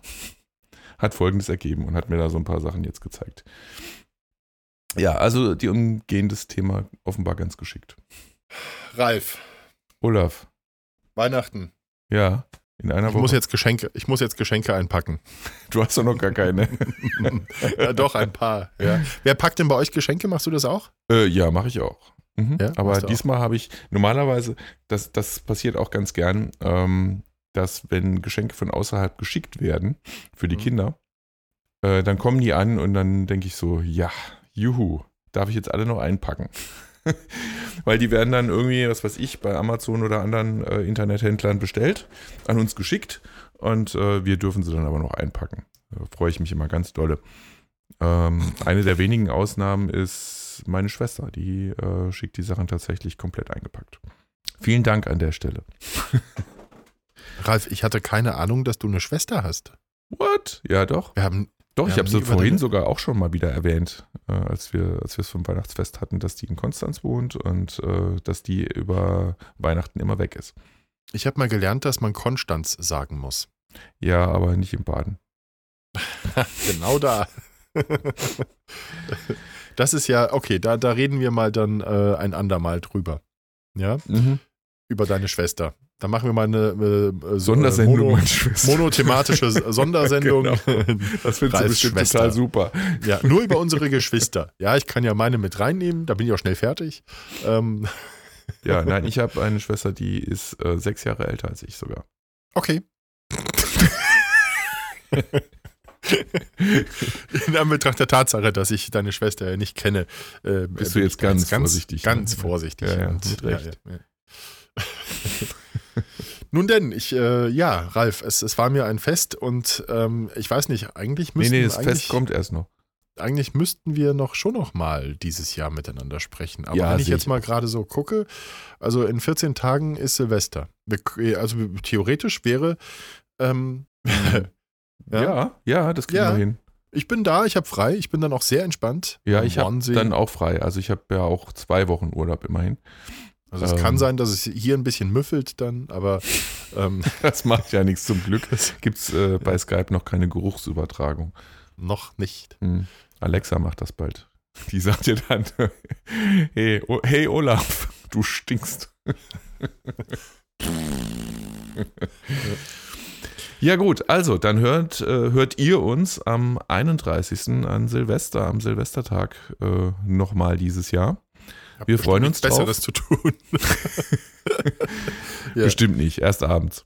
hat folgendes ergeben und hat mir da so ein paar Sachen jetzt gezeigt. Ja, also die umgehen das Thema offenbar ganz geschickt. Ralf. Olaf. Weihnachten. Ja, in einer ich Woche. Muss jetzt Geschenke, ich muss jetzt Geschenke einpacken. Du hast doch noch gar keine. ja, doch, ein paar. Ja. Wer packt denn bei euch Geschenke? Machst du das auch? Äh, ja, mache ich auch. Mhm. Ja, Aber diesmal habe ich, normalerweise, das, das passiert auch ganz gern, ähm, dass wenn Geschenke von außerhalb geschickt werden für die mhm. Kinder, äh, dann kommen die an und dann denke ich so, ja, juhu, darf ich jetzt alle noch einpacken? Weil die werden dann irgendwie, was weiß ich, bei Amazon oder anderen äh, Internethändlern bestellt, an uns geschickt und äh, wir dürfen sie dann aber noch einpacken. Da freue ich mich immer ganz dolle. Ähm, eine der wenigen Ausnahmen ist meine Schwester, die äh, schickt die Sachen tatsächlich komplett eingepackt. Vielen Dank an der Stelle. Ralf, ich hatte keine Ahnung, dass du eine Schwester hast. What? Ja, doch. Wir haben doch, ich habe sie vorhin sogar auch schon mal wieder erwähnt, äh, als wir als wir es vom Weihnachtsfest hatten, dass die in Konstanz wohnt und äh, dass die über Weihnachten immer weg ist. Ich habe mal gelernt, dass man Konstanz sagen muss. Ja, aber nicht im Baden. genau da. das ist ja, okay, da, da reden wir mal dann äh, ein andermal drüber. Ja? Mhm. Über deine Schwester. Da machen wir mal eine äh, Sondersendung, mono, monothematische Sondersendung. genau. Das findest du bestimmt total super. Ja, nur über unsere Geschwister. Ja, ich kann ja meine mit reinnehmen, da bin ich auch schnell fertig. Ähm. Ja, nein, ich habe eine Schwester, die ist äh, sechs Jahre älter als ich sogar. Okay. In Anbetracht der Tatsache, dass ich deine Schwester ja nicht kenne, äh, bist du jetzt ganz, ganz vorsichtig. Ganz vorsichtig. Ja, ja, mit Recht. Ja. Nun denn, ich, äh, ja, Ralf, es, es war mir ein Fest und ähm, ich weiß nicht, eigentlich müssten Nee, nee, das Fest kommt erst noch. Eigentlich müssten wir noch schon noch mal dieses Jahr miteinander sprechen. Aber ja, wenn ich jetzt mal gerade so gucke, also in 14 Tagen ist Silvester. Also theoretisch wäre ähm, ja. ja, ja, das kriegen ja. wir hin. Ich bin da, ich habe frei, ich bin dann auch sehr entspannt. Ja, ich habe dann auch frei. Also ich habe ja auch zwei Wochen Urlaub immerhin. Also es ähm, kann sein, dass es hier ein bisschen müffelt dann, aber ähm, das macht ja nichts zum Glück. Gibt es äh, bei Skype noch keine Geruchsübertragung. Noch nicht. Hm. Alexa macht das bald. Die sagt dir dann, hey, oh, hey Olaf, du stinkst. ja gut, also dann hört, äh, hört ihr uns am 31. an Silvester, am Silvestertag äh, nochmal dieses Jahr. Wir freuen uns drauf. Besseres zu tun. ja. Bestimmt nicht, erst abends.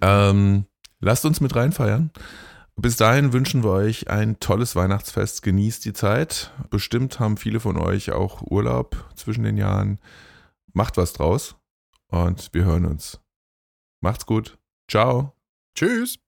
Ähm, lasst uns mit reinfeiern. Bis dahin wünschen wir euch ein tolles Weihnachtsfest. Genießt die Zeit. Bestimmt haben viele von euch auch Urlaub zwischen den Jahren. Macht was draus und wir hören uns. Macht's gut. Ciao. Tschüss.